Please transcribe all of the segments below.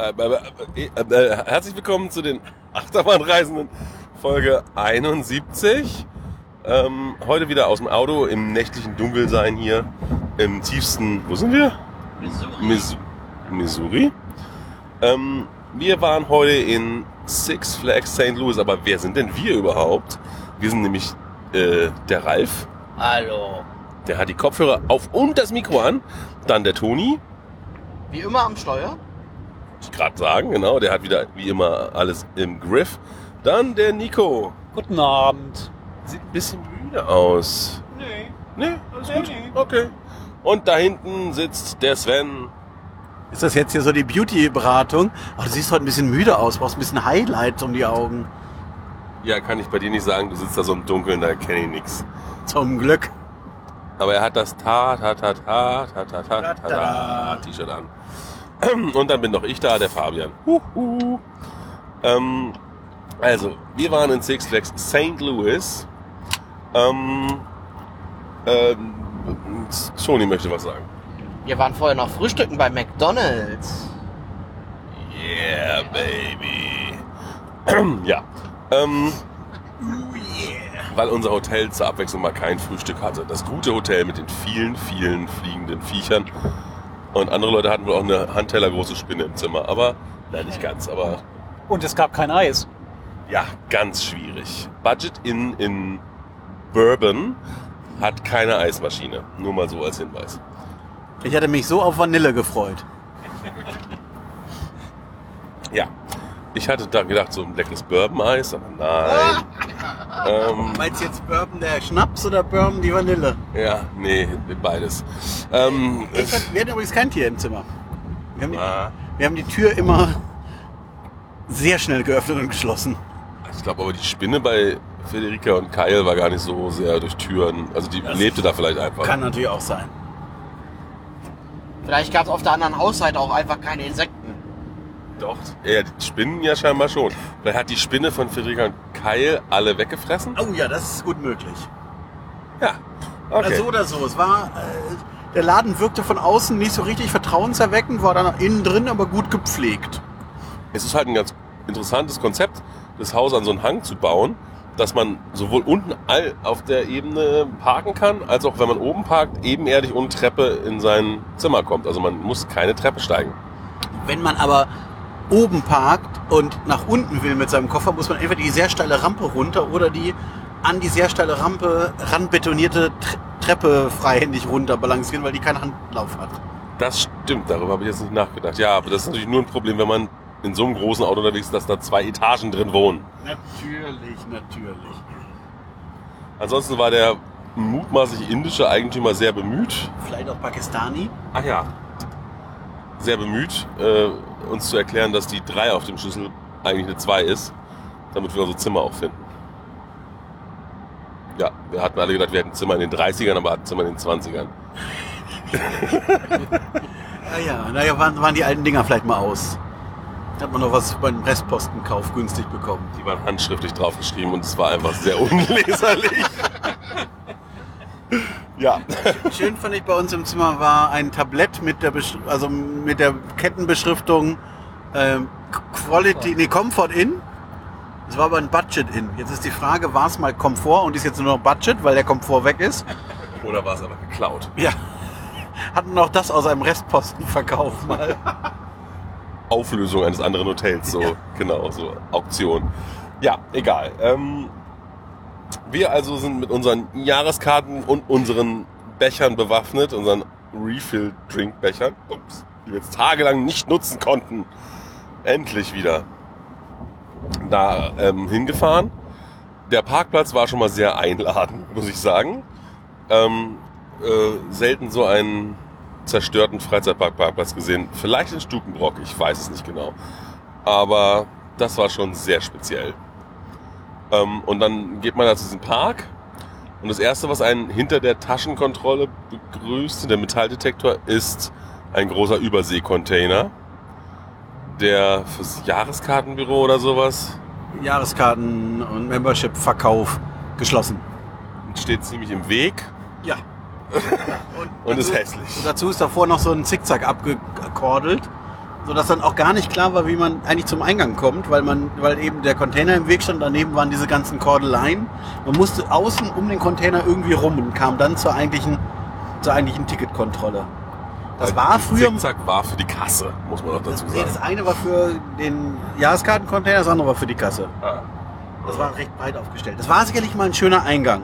Äh, äh, äh, herzlich willkommen zu den Achterbahnreisenden Folge 71. Ähm, heute wieder aus dem Auto im nächtlichen Dunkelsein hier im tiefsten, wo sind wir? Missouri. Mis Missouri. Ähm, wir waren heute in Six Flags St. Louis, aber wer sind denn wir überhaupt? Wir sind nämlich äh, der Ralf, Hallo. der hat die Kopfhörer auf und das Mikro an. Dann der Toni, Wie immer am Steuer? Ich gerade sagen, genau, der hat wieder wie immer alles im Griff. Dann der Nico, Guten Abend. sieht ein bisschen müde aus. Nee. Nee, alles Nee, gut. nee. Okay. Und da hinten sitzt der Sven. Ist das jetzt hier so die Beauty-Beratung? Ach, du siehst heute ein bisschen müde aus, brauchst ein bisschen Highlight um die Augen. Ja, kann ich bei dir nicht sagen, du sitzt da so im Dunkeln, da kenne ich nix. Zum Glück. Aber er hat das ta ta ta ta ta ta ta ta T-Shirt an. Und dann bin noch ich da, der Fabian. Huhu. Ähm, also, wir waren in Six Flags St. Louis. Ähm, ähm, Toni möchte was sagen. Wir waren vorher noch frühstücken bei McDonalds. Yeah, baby. ja. Ähm, weil unser Hotel zur Abwechslung mal kein Frühstück hatte. Das gute Hotel mit den vielen, vielen fliegenden Viechern. Und andere Leute hatten wohl auch eine handtellergroße Spinne im Zimmer. Aber, nein, nicht ganz. Aber Und es gab kein Eis. ja, ganz schwierig. Budget in, in Bourbon hat keine Eismaschine. Nur mal so als Hinweis. Ich hatte mich so auf Vanille gefreut. Ja. Ich hatte da gedacht, so ein leckeres Bourbon-Eis, aber nein. ähm, Meinst du jetzt Bourbon der Schnaps oder Bourbon die Vanille? Ja, nee, beides. Ähm, Ich hab, wir hatten übrigens kein Tier im Zimmer. Wir haben, die, ah, wir haben die Tür immer sehr schnell geöffnet und geschlossen. ich glaube aber die Spinne bei Federica und Kyle war gar nicht so sehr durch Türen. Also die lebte da vielleicht einfach. Kann natürlich auch sein. Vielleicht gab es auf der anderen Hausseite auch einfach keine Insekten. Doch. Ja, die Spinnen ja scheinbar schon. Vielleicht hat die Spinne von Federica und Kyle alle weggefressen? Oh ja, das ist gut möglich. Ja. Okay. Oder so oder so. Es war, äh, der Laden wirkte von außen nicht so richtig vertrauenserweckend, war dann innen drin aber gut gepflegt. Es ist halt ein ganz interessantes Konzept, das Haus an so einen Hang zu bauen, dass man sowohl unten auf der Ebene parken kann, als auch wenn man oben parkt, ebenerdig ohne Treppe in sein Zimmer kommt. Also man muss keine Treppe steigen. Wenn man aber oben parkt und nach unten will mit seinem Koffer, muss man entweder die sehr steile Rampe runter oder die an die sehr steile Rampe ranbetonierte Tre- Treppe freihändig runter balancieren, weil die keinen Handlauf hat. Das stimmt, darüber habe ich jetzt nicht nachgedacht. Ja, aber das ist natürlich nur ein Problem, wenn man in so einem großen Auto unterwegs ist, dass da zwei Etagen drin wohnen. Natürlich, natürlich. Ansonsten war der mutmaßlich indische Eigentümer sehr bemüht, Vielleicht auch Pakistani. Ach ja. Sehr bemüht, äh, uns zu erklären, dass die 3 auf dem Schlüssel eigentlich eine 2 ist, damit wir unser Zimmer auch finden. Ja, wir hatten alle gedacht, wir hätten ein Zimmer in den 30ern, aber hatten Zimmer in den 20ern. Ah ja, naja, waren, waren die alten Dinger vielleicht mal aus. Hat man noch was beim Restpostenkauf günstig bekommen. Die waren handschriftlich draufgeschrieben und es war einfach sehr unleserlich. ja. Schön fand ich bei uns im Zimmer war ein Tablett mit der, Besch also mit der Kettenbeschriftung ähm, Quality, nee, Comfort in. Es war aber ein Budget in. Jetzt ist die Frage, war es mal Komfort und ist jetzt nur noch Budget, weil der Komfort weg ist? Oder war es aber geklaut? Ja. Hatten auch das aus einem Restpostenverkauf mal. Auflösung eines anderen Hotels, so genau, so Auktion. Ja, egal. Ähm, wir also sind mit unseren Jahreskarten und unseren Bechern bewaffnet, unseren Refill-Drink-Bechern, die wir jetzt tagelang nicht nutzen konnten. Endlich wieder da ähm, hingefahren. Der Parkplatz war schon mal sehr einladend, muss ich sagen. Ähm, äh, selten so einen zerstörten Freizeitparkplatz gesehen. Vielleicht in Stukenbrock, ich weiß es nicht genau. Aber das war schon sehr speziell. Ähm, und dann geht man da zu diesem Park und das erste, was einen hinter der Taschenkontrolle begrüßt, der Metalldetektor, ist ein großer Überseekontainer, der fürs Jahreskartenbüro oder sowas Jahreskarten und Membership-Verkauf geschlossen. steht ziemlich im Weg Ja. und ist dazu- hässlich. Und dazu ist davor noch so ein Zickzack abgekordelt. Sodass dann auch gar nicht klar war, wie man eigentlich zum Eingang kommt, weil man, weil eben der Container im Weg stand, daneben waren diese ganzen Kordeleien. Man musste außen um den Container irgendwie rum und kam dann zur eigentlichen, zur eigentlichen Ticketkontrolle. Das war früher. Zickzack war für die Kasse, muss man auch dazu Nee, sagen. das eine war für den Jahreskartencontainer, das andere war für die Kasse. Ah. Das war recht breit aufgestellt. Das war sicherlich mal ein schöner Eingang.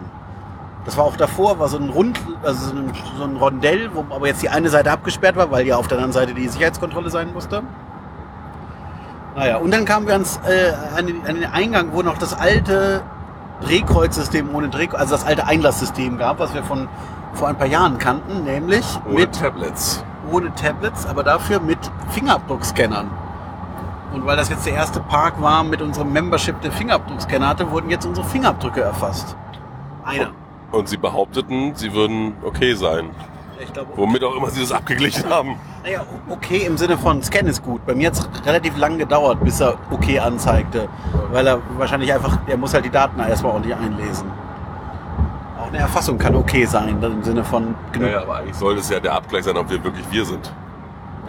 Das war auch davor, war so ein Rund, also so ein, so ein Rondell, wo aber jetzt die eine Seite abgesperrt war, weil ja auf der anderen Seite die Sicherheitskontrolle sein musste. Naja, und dann kamen wir ans, äh, an, den, an den Eingang, wo noch das alte Drehkreuzsystem ohne Dreh, also das alte Einlasssystem gab, was wir von vor ein paar Jahren kannten, nämlich Ohne mit Tablets. ohne Tablets, aber dafür mit Fingerabdruckscannern. Und weil das jetzt der erste Park war mit unserem Membership, der Fingerabdruckscanner hatte, wurden jetzt unsere Fingerabdrücke erfasst. Einer. Und sie behaupteten, sie würden okay sein. Ich glaube, Womit auch immer sie das abgeglichen haben. naja, okay im Sinne von Scan ist gut. Bei mir hat es relativ lang gedauert, bis er okay anzeigte. Weil er wahrscheinlich einfach, er muss halt die Daten erstmal ordentlich einlesen. Auch eine Erfassung kann okay sein, im Sinne von genug. Naja, aber eigentlich sollte es ja der Abgleich sein, ob wir wirklich wir sind.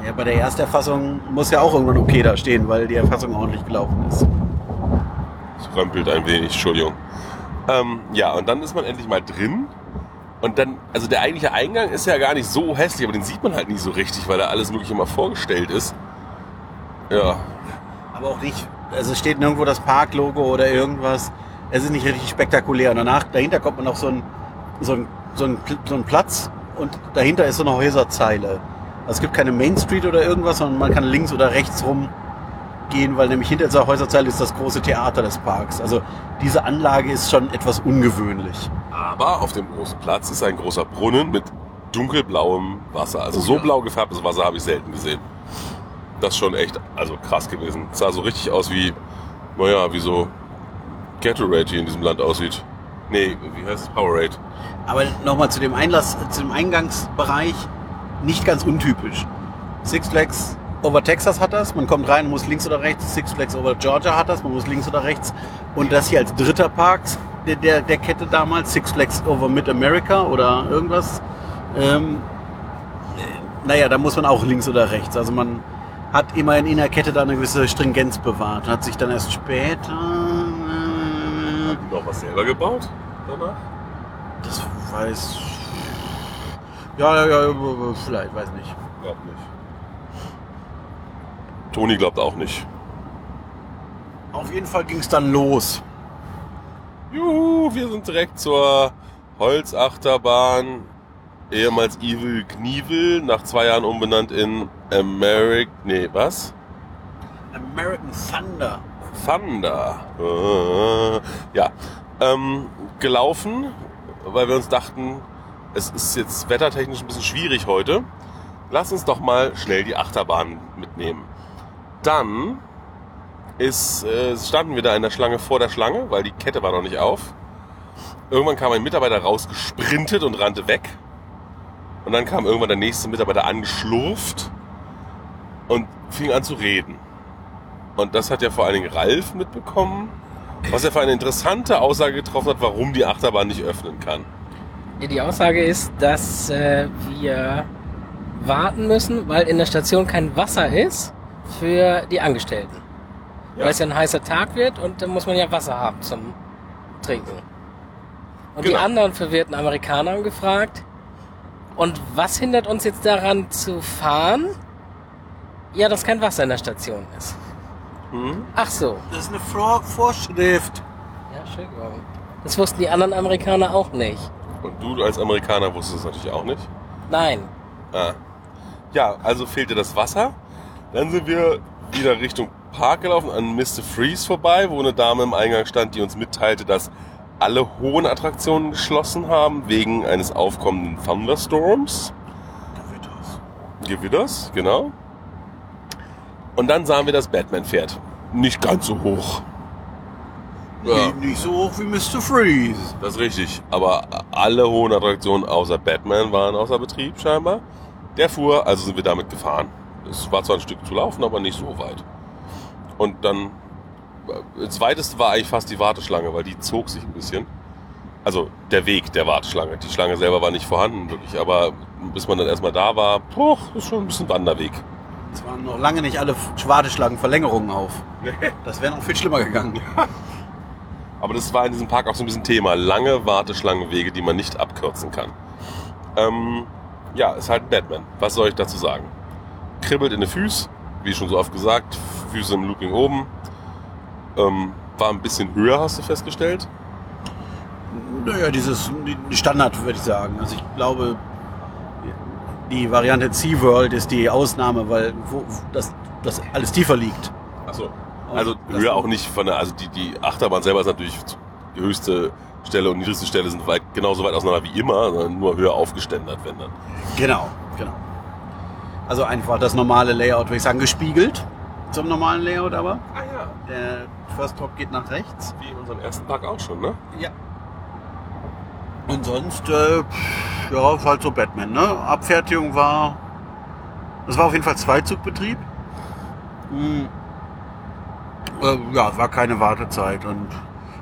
Ja, bei der Ersterfassung muss ja auch irgendwann okay da stehen, weil die Erfassung ordentlich gelaufen ist. Es römpelt ein wenig, Entschuldigung. Ähm, ja, und dann ist man endlich mal drin. Und dann, also der eigentliche Eingang ist ja gar nicht so hässlich, aber den sieht man halt nie so richtig, weil da alles mögliche mal vorgestellt ist. Ja, Aber auch nicht, also es steht nirgendwo das Park-Logo oder irgendwas. Es ist nicht richtig spektakulär. Und danach, dahinter kommt man noch so ein, so ein, so ein, so ein Platz und dahinter ist so eine Häuserzeile. Also es gibt keine Main Street oder irgendwas, sondern man kann links oder rechts rum gehen, weil nämlich hinter dieser Häuserzeile ist das große Theater des Parks. Also diese Anlage ist schon etwas ungewöhnlich. aber auf dem großen Platz ist ein großer Brunnen mit dunkelblauem Wasser. Also Oh so ja. blau gefärbtes Wasser habe ich selten gesehen. Das ist schon echt, also krass gewesen. Es sah so richtig aus wie, naja, wie so Gatorade hier in diesem Land aussieht. Nee, wie heißt es? Powerade. Aber nochmal zu dem Einlass, zu dem Eingangsbereich, nicht ganz untypisch. Six Flags over Texas hat das, man kommt rein, muss links oder rechts. Six Flags over Georgia hat das, man muss links oder rechts. Und das hier als dritter Park der, der, der Kette damals, Six Flags over Mid-America oder irgendwas. Ähm, äh, naja, da muss man auch links oder rechts. Also man hat immerhin in der Kette da eine gewisse Stringenz bewahrt. und Hat sich dann erst später... Äh, die noch was selber gebaut danach? das weiß. Ja, ja, ja, vielleicht, weiß nicht. Glaub nicht. Toni glaubt auch nicht. Auf jeden Fall ging es dann los. Juhu, wir sind direkt zur Holzachterbahn, ehemals Evil Knievel, nach zwei Jahren umbenannt in Americ... Nee, was? American Thunder. Thunder. Äh, ja, ähm, gelaufen, weil wir uns dachten, es ist jetzt wettertechnisch ein bisschen schwierig heute. Lass uns doch mal schnell die Achterbahn mitnehmen. Dann ist, äh, standen wir da in der Schlange vor der Schlange, weil die Kette war noch nicht auf. Irgendwann kam ein Mitarbeiter rausgesprintet und rannte weg. Und dann kam irgendwann der nächste Mitarbeiter angeschlurft und fing an zu reden. Und das hat ja vor allen Dingen Ralf mitbekommen, was er für eine interessante Aussage getroffen hat, warum die Achterbahn nicht öffnen kann. Die Aussage ist, dass äh, wir warten müssen, weil in der Station kein Wasser ist für die Angestellten. Ja. Weil es ja ein heißer Tag wird und dann muss man ja Wasser haben zum Trinken. Und die Genau. anderen verwirrten Amerikaner haben gefragt, und was hindert uns jetzt daran zu fahren? Ja, dass kein Wasser in der Station ist. Hm? Ach so. Das ist eine Vor Vorschrift. Ja, Entschuldigung. Das wussten die anderen Amerikaner auch nicht. Und du als Amerikaner wusstest es natürlich auch nicht. Nein. Ah. Ja, also fehlte das Wasser. Dann sind wir wieder Richtung Park gelaufen, an Mr. Freeze vorbei, wo eine Dame im Eingang stand, die uns mitteilte, dass alle hohen Attraktionen geschlossen haben, wegen eines aufkommenden Thunderstorms. Gewitters, genau. Und dann sahen wir das Batman-Pferd. Nicht ganz so hoch. Ja, Nicht, nicht so hoch wie Mr. Freeze. das ist richtig. Aber alle hohen Attraktionen außer Batman waren außer Betrieb scheinbar. Der fuhr, also sind wir damit gefahren. Es war zwar ein Stück zu laufen, aber nicht so weit. Und dann, äh, das weiteste war eigentlich fast die Warteschlange, weil die zog sich ein bisschen. Also der Weg der Warteschlange. Die Schlange selber war nicht vorhanden, wirklich. Aber bis man dann erstmal da war, poch, ist schon ein bisschen Wanderweg. Es waren noch lange nicht alle Warteschlangenverlängerungen auf. Das wäre noch viel schlimmer gegangen. Aber das war in diesem Park auch so ein bisschen Thema. Lange Warteschlangenwege, die man nicht abkürzen kann. Ähm, ja, ist halt ein Batman. Was soll ich dazu sagen? Kribbelt in den Füßen, wie schon so oft gesagt. Füße im Looping oben. Ähm, war ein bisschen höher, hast du festgestellt. Naja, dieses die Standard, würde ich sagen. Also ich glaube, die Variante SeaWorld ist die Ausnahme, weil wo, das, das alles tiefer liegt. Achso. Also höher auch nicht von der, also die, die Achterbahn selber ist natürlich die höchste Stelle und niedrigste Stelle sind weit, genauso weit auseinander wie immer, sondern nur höher aufgeständert, wenn dann. Genau, genau. Also einfach das normale Layout, würde ich sagen, gespiegelt zum normalen Layout aber. Ah ja. Der First Drop geht nach rechts. Wie in unserem ersten Park auch schon, ne? Ja. Und sonst, äh, ja, ist halt so Batman, ne? Abfertigung war, das war auf jeden Fall Zweizugbetrieb. Hm. Äh, ja, war keine Wartezeit und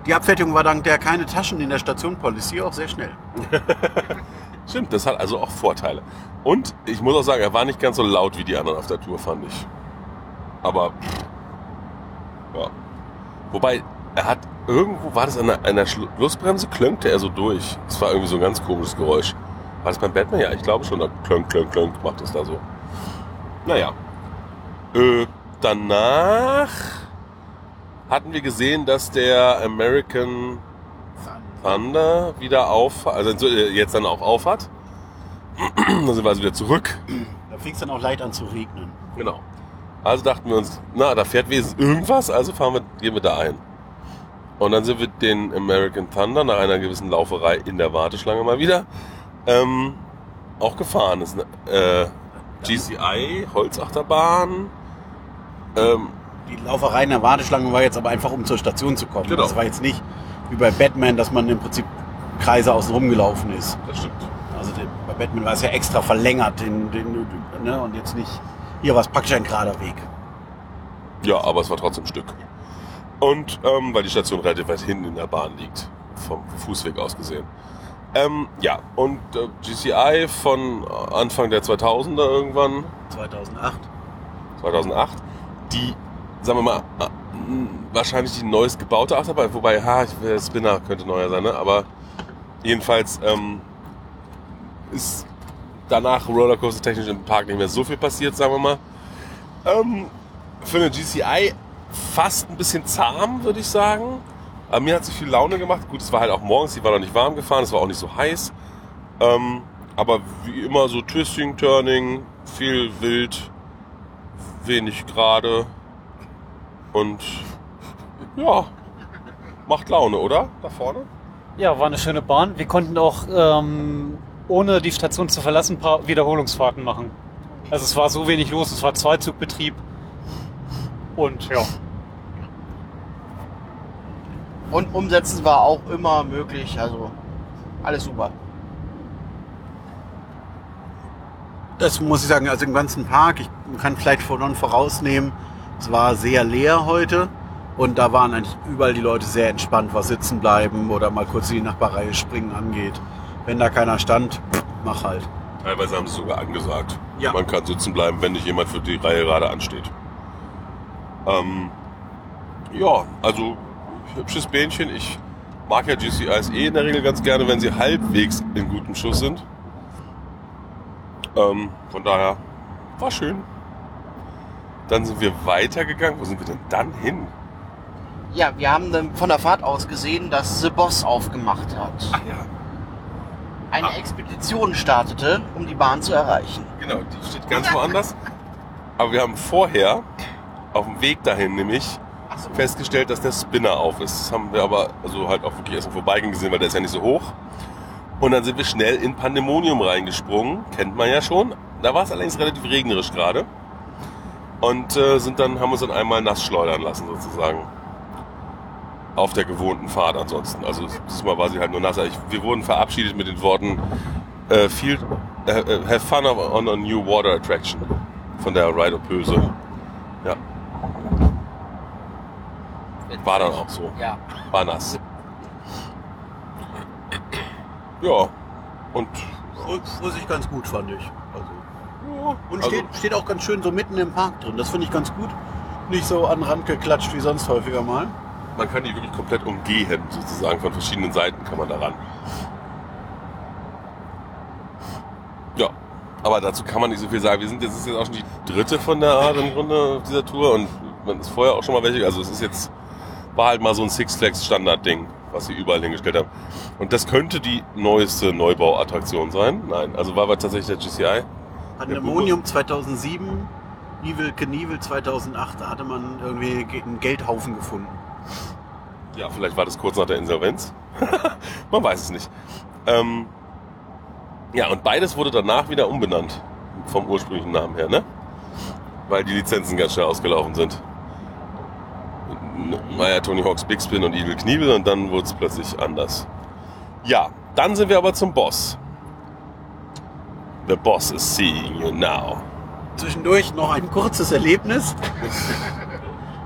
die Abfertigung war dank der keine Taschen in der Station Policy auch sehr schnell. Stimmt, das hat also auch Vorteile. Und ich muss auch sagen, er war nicht ganz so laut wie die anderen auf der Tour, fand ich. Aber, ja. Wobei, er hat irgendwo, war das an der, an der Schlussbremse, klönkte er so durch. Das war irgendwie so ein ganz komisches Geräusch. War das beim Batman? Ja, ich glaube schon, da klönk, klönk, klönk macht das da so. Naja. Äh, danach hatten wir gesehen, dass der American Thunder wieder auf, also äh, jetzt dann auch auf hat. dann sind wir also wieder zurück. Da fing es dann auch leicht an zu regnen. Genau. Also dachten wir uns, na, da fährt wenigstens irgendwas, also fahren wir, gehen wir da ein. Und dann sind wir den American Thunder nach einer gewissen Lauferei in der Warteschlange mal wieder ähm, auch gefahren. Das ist eine äh, GCI, Holzachterbahn. Ähm, Die Lauferei in der Warteschlange war jetzt aber einfach, um zur Station zu kommen. Genau. Das war jetzt nicht wie bei Batman, dass man im Prinzip Kreise außen rum gelaufen ist. das stimmt. Also bei Batman war es ja extra verlängert den, den, ne, und jetzt nicht. Hier war es praktisch ein gerader Weg. Ja, aber es war trotzdem ein Stück. Und ähm, weil die Station relativ weit hinten in der Bahn liegt, vom Fußweg aus gesehen. Ähm, ja, und äh, GCI von Anfang der 2000er irgendwann, 2008. 2008, die, sagen wir mal, wahrscheinlich die neuest gebaute Achterbahn, wobei, ha, ich, Spinner könnte neuer sein, ne? aber jedenfalls ähm, ist danach Rollercoaster technisch im Park nicht mehr so viel passiert, sagen wir mal. Ähm, für eine GCI fast ein bisschen zahm, würde ich sagen. Aber mir hat sie viel Laune gemacht. Gut, es war halt auch morgens, die war noch nicht warm gefahren, es war auch nicht so heiß. Ähm, aber wie immer so Twisting, Turning, viel wild, wenig gerade. Und ja, macht Laune, oder? Da vorne? Ja, war eine schöne Bahn. Wir konnten auch, ähm, ohne die Station zu verlassen, ein paar Wiederholungsfahrten machen. Also es war so wenig los, es war Zweizugbetrieb. Und ja, Und umsetzen war auch immer möglich. Also alles super. Das muss ich sagen, also im ganzen Park, ich kann vielleicht von vorausnehmen, es war sehr leer heute und da waren eigentlich überall die Leute sehr entspannt, was sitzen bleiben oder mal kurz in die Nachbarreihe springen angeht. Wenn da keiner stand, mach halt. Teilweise haben sie sogar angesagt. Ja. Man kann sitzen bleiben, wenn nicht jemand für die Reihe gerade ansteht. Ähm, ja, also hübsches Bähnchen. Ich mag ja GCIs eh in der Regel ganz gerne, wenn sie halbwegs in gutem Schuss sind. Ähm, von daher war schön. Dann sind wir weitergegangen. Wo sind wir denn dann hin? Ja, wir haben dann von der Fahrt aus gesehen, dass The Boss aufgemacht hat. ja, Eine Ah. Expedition startete, um die Bahn zu erreichen. Genau, die steht ganz woanders. Aber wir haben vorher, auf dem Weg dahin nämlich, Achso. festgestellt, dass der Spinner auf ist. Das haben wir aber also halt auch wirklich erst im Vorbeigehen gesehen, weil der ist ja nicht so hoch. Und dann sind wir schnell in Pandemonium reingesprungen. Kennt man ja schon. Da war es allerdings relativ regnerisch gerade. Und äh, sind dann, haben uns dann einmal nass schleudern lassen sozusagen. Auf der gewohnten Fahrt ansonsten. Also diesmal war sie halt nur nass. Ich, wir wurden verabschiedet mit den Worten äh, viel, äh, äh, have fun on a new water attraction von der Ride Böse. Ja. War dann auch so. Ja. War nass. Ja. Und Fuhr fuhr sich ganz gut, fand ich. Und Also- steht, steht auch ganz schön so mitten im Park drin. Das finde ich ganz gut. Nicht so an den Rand geklatscht wie sonst häufiger mal. Man kann die wirklich komplett umgehen, sozusagen. Von verschiedenen Seiten kann man da ran. Ja, aber dazu kann man nicht so viel sagen. Wir sind jetzt, ist jetzt auch schon die dritte von der Art im Grunde auf dieser Tour und man ist vorher auch schon mal welche. Also es ist jetzt, war halt mal so ein Six Flags Standard-Ding, was sie überall hingestellt haben. Und das könnte die neueste Neubauattraktion sein. Nein, also war aber tatsächlich der GCI. Pandemonium 2007, Evil Knievel 2008. Da hatte man irgendwie ge- einen Geldhaufen gefunden. Ja, vielleicht war das kurz nach der Insolvenz. Man weiß es nicht. Ähm, ja, und beides wurde danach wieder umbenannt. Vom ursprünglichen Namen her, ne? Weil die Lizenzen ganz schnell ausgelaufen sind. War ja Tony Hawk's Big Spin und Evil Knievel und dann wurde es plötzlich anders. Ja, dann sind wir aber zum Boss. The boss is seeing you now. Zwischendurch noch ein kurzes Erlebnis.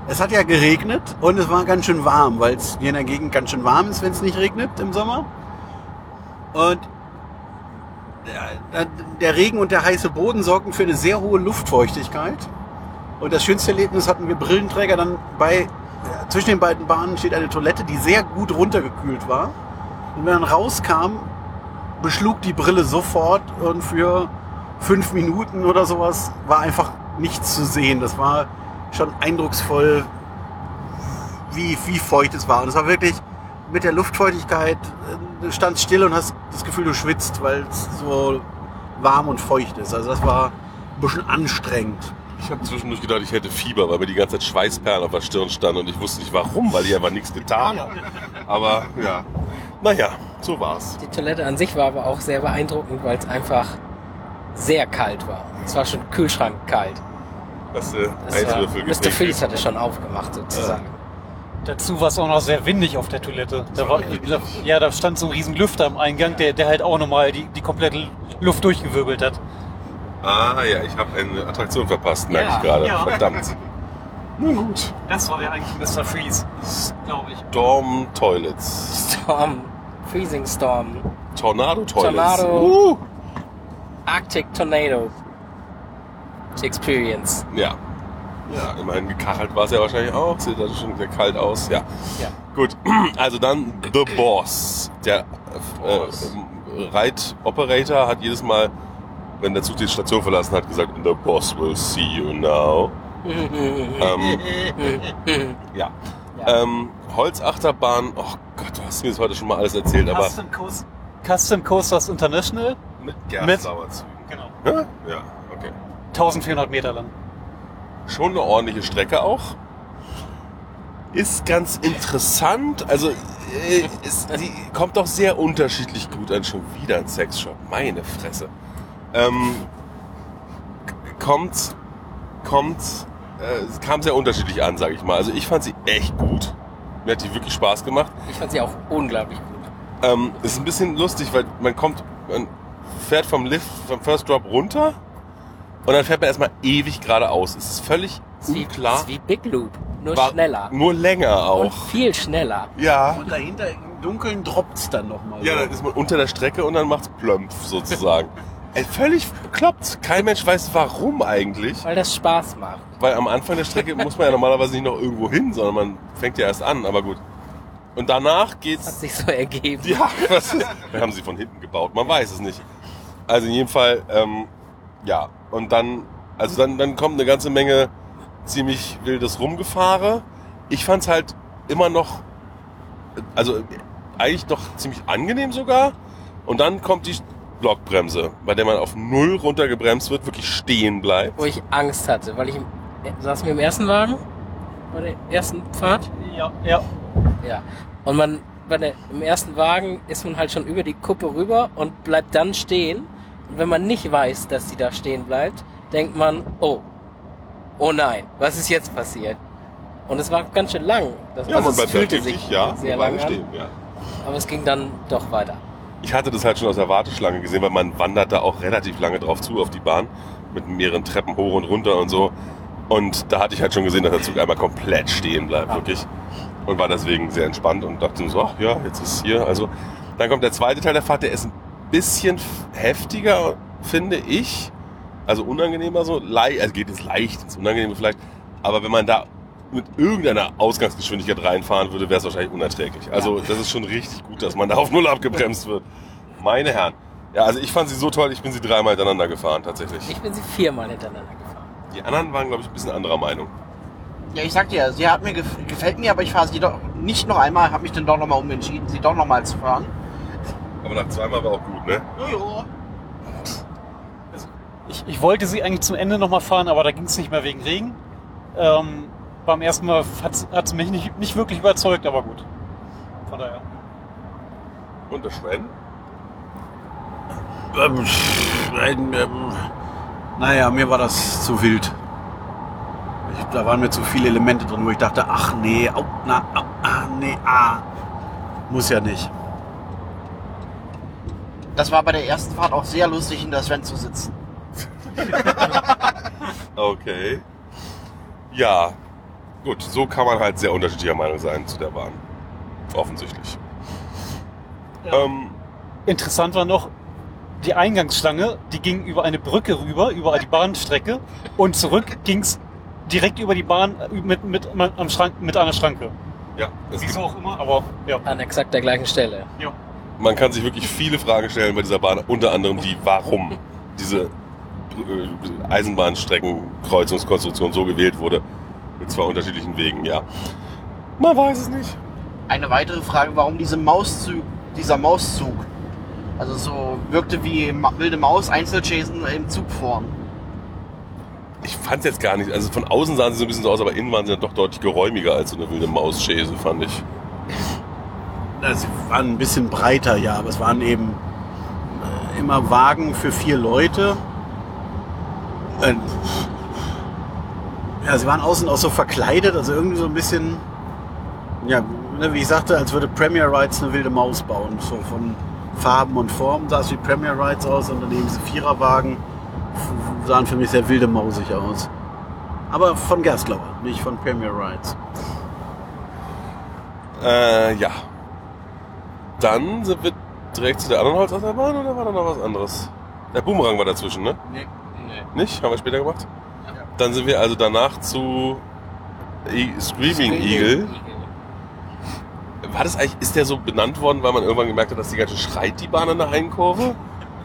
Es hat ja geregnet und es war ganz schön warm, weil es hier in der Gegend ganz schön warm ist, wenn es nicht regnet im Sommer. Und der, der Regen und der heiße Boden sorgten für eine sehr hohe Luftfeuchtigkeit. Und das schönste Erlebnis hatten wir Brillenträger dann bei, zwischen den beiden Bahnen steht eine Toilette, die sehr gut runtergekühlt war. Und wenn man rauskam, beschlug die Brille sofort und für fünf Minuten oder sowas war einfach nichts zu sehen. Das war schon eindrucksvoll, wie, wie feucht es war. Und es war wirklich mit der Luftfeuchtigkeit, äh, du standst still und hast das Gefühl, du schwitzt, weil es so warm und feucht ist. Also das war ein bisschen anstrengend. Ich habe zwischendurch gedacht, ich hätte Fieber, weil mir die ganze Zeit Schweißperlen auf der Stirn standen und ich wusste nicht warum, weil ich einfach nichts getan habe. Aber ja, naja, so war's. Die Toilette an sich war aber auch sehr beeindruckend, weil es einfach sehr kalt war. Es war schon kühlschrankkalt. Hast du Das war, Mr. Freeze hatte schon aufgemacht sozusagen. Dazu war es auch noch sehr windig auf der Toilette. Da war, da, ja, da stand so ein riesen Lüfter am Eingang, der, der halt auch nochmal die, die komplette Luft durchgewirbelt hat. Ah ja, ich habe eine Attraktion verpasst, merke Ja, ich gerade. ja. Verdammt. Nun gut. Das war ja eigentlich Mr. Freeze, glaube ich. Storm Toilets. Storm, Freezing Storm, Tornado Toilets. Tornado. Uh. Arctic Tornado Experience. Ja. Ja, immerhin gekachelt war es ja wahrscheinlich auch. Sieht also schon sehr kalt aus. Ja. Ja. Gut, also dann The Boss. Der äh, Reit-Operator hat jedes Mal, wenn der Zug die Station verlassen hat, gesagt, The Boss will see you now. ähm, ja. Ja. Ähm, Holzachterbahn, oh Gott, du hast mir das heute schon mal alles erzählt, aber Custom, Coast, Custom Coasters International, mit Gerstlauerzügen. genau. Ja? ja, okay. 1400 Meter lang. Schon eine ordentliche Strecke auch. Ist ganz interessant. Also, äh, ist, die kommt doch sehr unterschiedlich gut an. Schon wieder ein Sexshop. Meine Fresse. Ähm, kommt, kommt, äh, kam sehr unterschiedlich an, sage ich mal. Also, ich fand sie echt gut. Mir hat die wirklich Spaß gemacht. Ich fand sie auch unglaublich gut. Ähm, ist ein bisschen lustig, weil man kommt, man fährt vom Lift, vom First Drop runter und dann fährt man erstmal ewig geradeaus. Es ist völlig Es ist wie, unklar. es ist wie Big Loop, nur War schneller. Nur länger Und auch. viel schneller. Ja. Und dahinter im Dunkeln droppt es dann nochmal. Ja, dann ist man unter der Strecke und dann macht's plömpf sozusagen. Ey, völlig bekloppt. Kein Mensch weiß warum eigentlich. Weil das Spaß macht. Weil am Anfang der Strecke muss man ja normalerweise nicht noch irgendwo hin, sondern man fängt ja erst an, aber gut. Und danach Hat geht's. sich so ergeben. Ja, was ist? Wir haben sie von hinten gebaut, man weiß es nicht. Also in jedem Fall, ähm, ja. Und dann, also dann, dann kommt eine ganze Menge ziemlich wildes Rumgefahre. Ich fand's halt immer noch, also eigentlich noch ziemlich angenehm sogar. Und dann kommt die Blockbremse, bei der man auf Null runtergebremst wird, wirklich stehen bleibt. Wo ich Angst hatte, weil ich im, saßen wir im ersten Wagen bei der ersten Fahrt. Ja, ja. Ja. Und man bei der, im ersten Wagen ist man halt schon über die Kuppe rüber und bleibt dann stehen. Und wenn man nicht weiß, dass sie da stehen bleibt, denkt man, oh, oh nein, was ist jetzt passiert? Und es war ganz schön lang. Das, Ja, also man bleibt fühlte wirklich, sich ja, sehr lang an, stehen, ja. aber es ging dann doch weiter. Ich hatte das halt schon aus der Warteschlange gesehen, weil man wandert da auch relativ lange drauf zu auf die Bahn mit mehreren Treppen hoch und runter und so. Und da hatte ich halt schon gesehen, dass der Zug einmal komplett stehen bleibt, wirklich. Und war deswegen sehr entspannt und dachte so, ach ja, jetzt ist es hier. Also dann kommt der zweite Teil der Fahrt, der ist ein bisschen heftiger, finde ich. Also unangenehmer so, leicht, also geht es leicht ins Unangenehme vielleicht, aber wenn man da mit irgendeiner Ausgangsgeschwindigkeit reinfahren würde, wäre es wahrscheinlich unerträglich. Also das ist schon richtig gut, dass man da auf Null abgebremst wird. Meine Herren. Ja, also ich fand sie so toll, ich bin sie dreimal hintereinander gefahren tatsächlich. Ich bin sie viermal hintereinander gefahren. Die anderen waren, glaube ich, ein bisschen anderer Meinung. Ja, ich sag dir, sie hat mir gef gefällt mir, aber ich fahre sie doch nicht noch einmal, habe mich dann doch noch mal umentschieden, sie doch noch mal zu fahren. Aber nach zweimal war auch gut, ne? Jojo. Ich, ich wollte sie eigentlich zum Ende nochmal fahren, aber da ging es nicht mehr wegen Regen. Ähm, beim ersten Mal hat es mich nicht, nicht wirklich überzeugt, aber gut. Von daher. Und der Schwen? Ähm, ähm, ähm, naja, mir war das zu wild. Ich, da waren mir zu viele Elemente drin, wo ich dachte, ach nee, au, na, au, ah, nee, ah. Muss ja nicht. Das war bei der ersten Fahrt auch sehr lustig, in der Sven zu sitzen. Okay. Ja. Gut, so kann man halt sehr unterschiedlicher Meinung sein zu der Bahn. Offensichtlich. Ähm, Interessant war noch, die Eingangsschlange, die ging über eine Brücke rüber, über die Bahnstrecke und zurück ging's direkt über die Bahn äh, mit, mit, am Schrank, mit einer Schranke. ja, es Wieso auch immer, aber ja. An exakt der gleichen Stelle. ja. man kann sich wirklich viele Fragen stellen bei dieser Bahn. Unter anderem die, warum diese äh, Eisenbahnstreckenkreuzungskonstruktion so gewählt wurde. Mit zwei unterschiedlichen Wegen, ja. Man weiß es nicht. Eine weitere Frage, warum diese Mauszug, dieser Mauszug, also so wirkte wie Ma wilde Maus Einzelchasen im Zugform. Ich fand es jetzt gar nicht. Also von außen sahen sie so ein bisschen so aus, aber innen waren sie dann doch deutlich geräumiger als so eine wilde Maus-Schäse, fand ich. Sie waren ein bisschen breiter, ja, aber es waren eben äh, immer Wagen für vier Leute. Äh, ja, sie waren außen auch so verkleidet, also irgendwie so ein bisschen, ja, ne, wie ich sagte, als würde Premier Rides eine wilde Maus bauen. So von Farben und Formen sah es wie Premier Rides aus und daneben diese Viererwagen sahen für mich sehr wilde mausig aus. Aber von Gerstlauer, nicht von Premier Rides. Äh, ja. Dann sind wir direkt zu der anderen Holzachterbahn oder war da noch was anderes? Der Boomerang war dazwischen, ne? Nee. Nicht? Haben wir später gemacht? Dann sind wir also danach zu E- Screaming Eagle. War das eigentlich, ist der so benannt worden, weil man irgendwann gemerkt hat, dass die ganze schreit, die Bahn an der einen Kurve?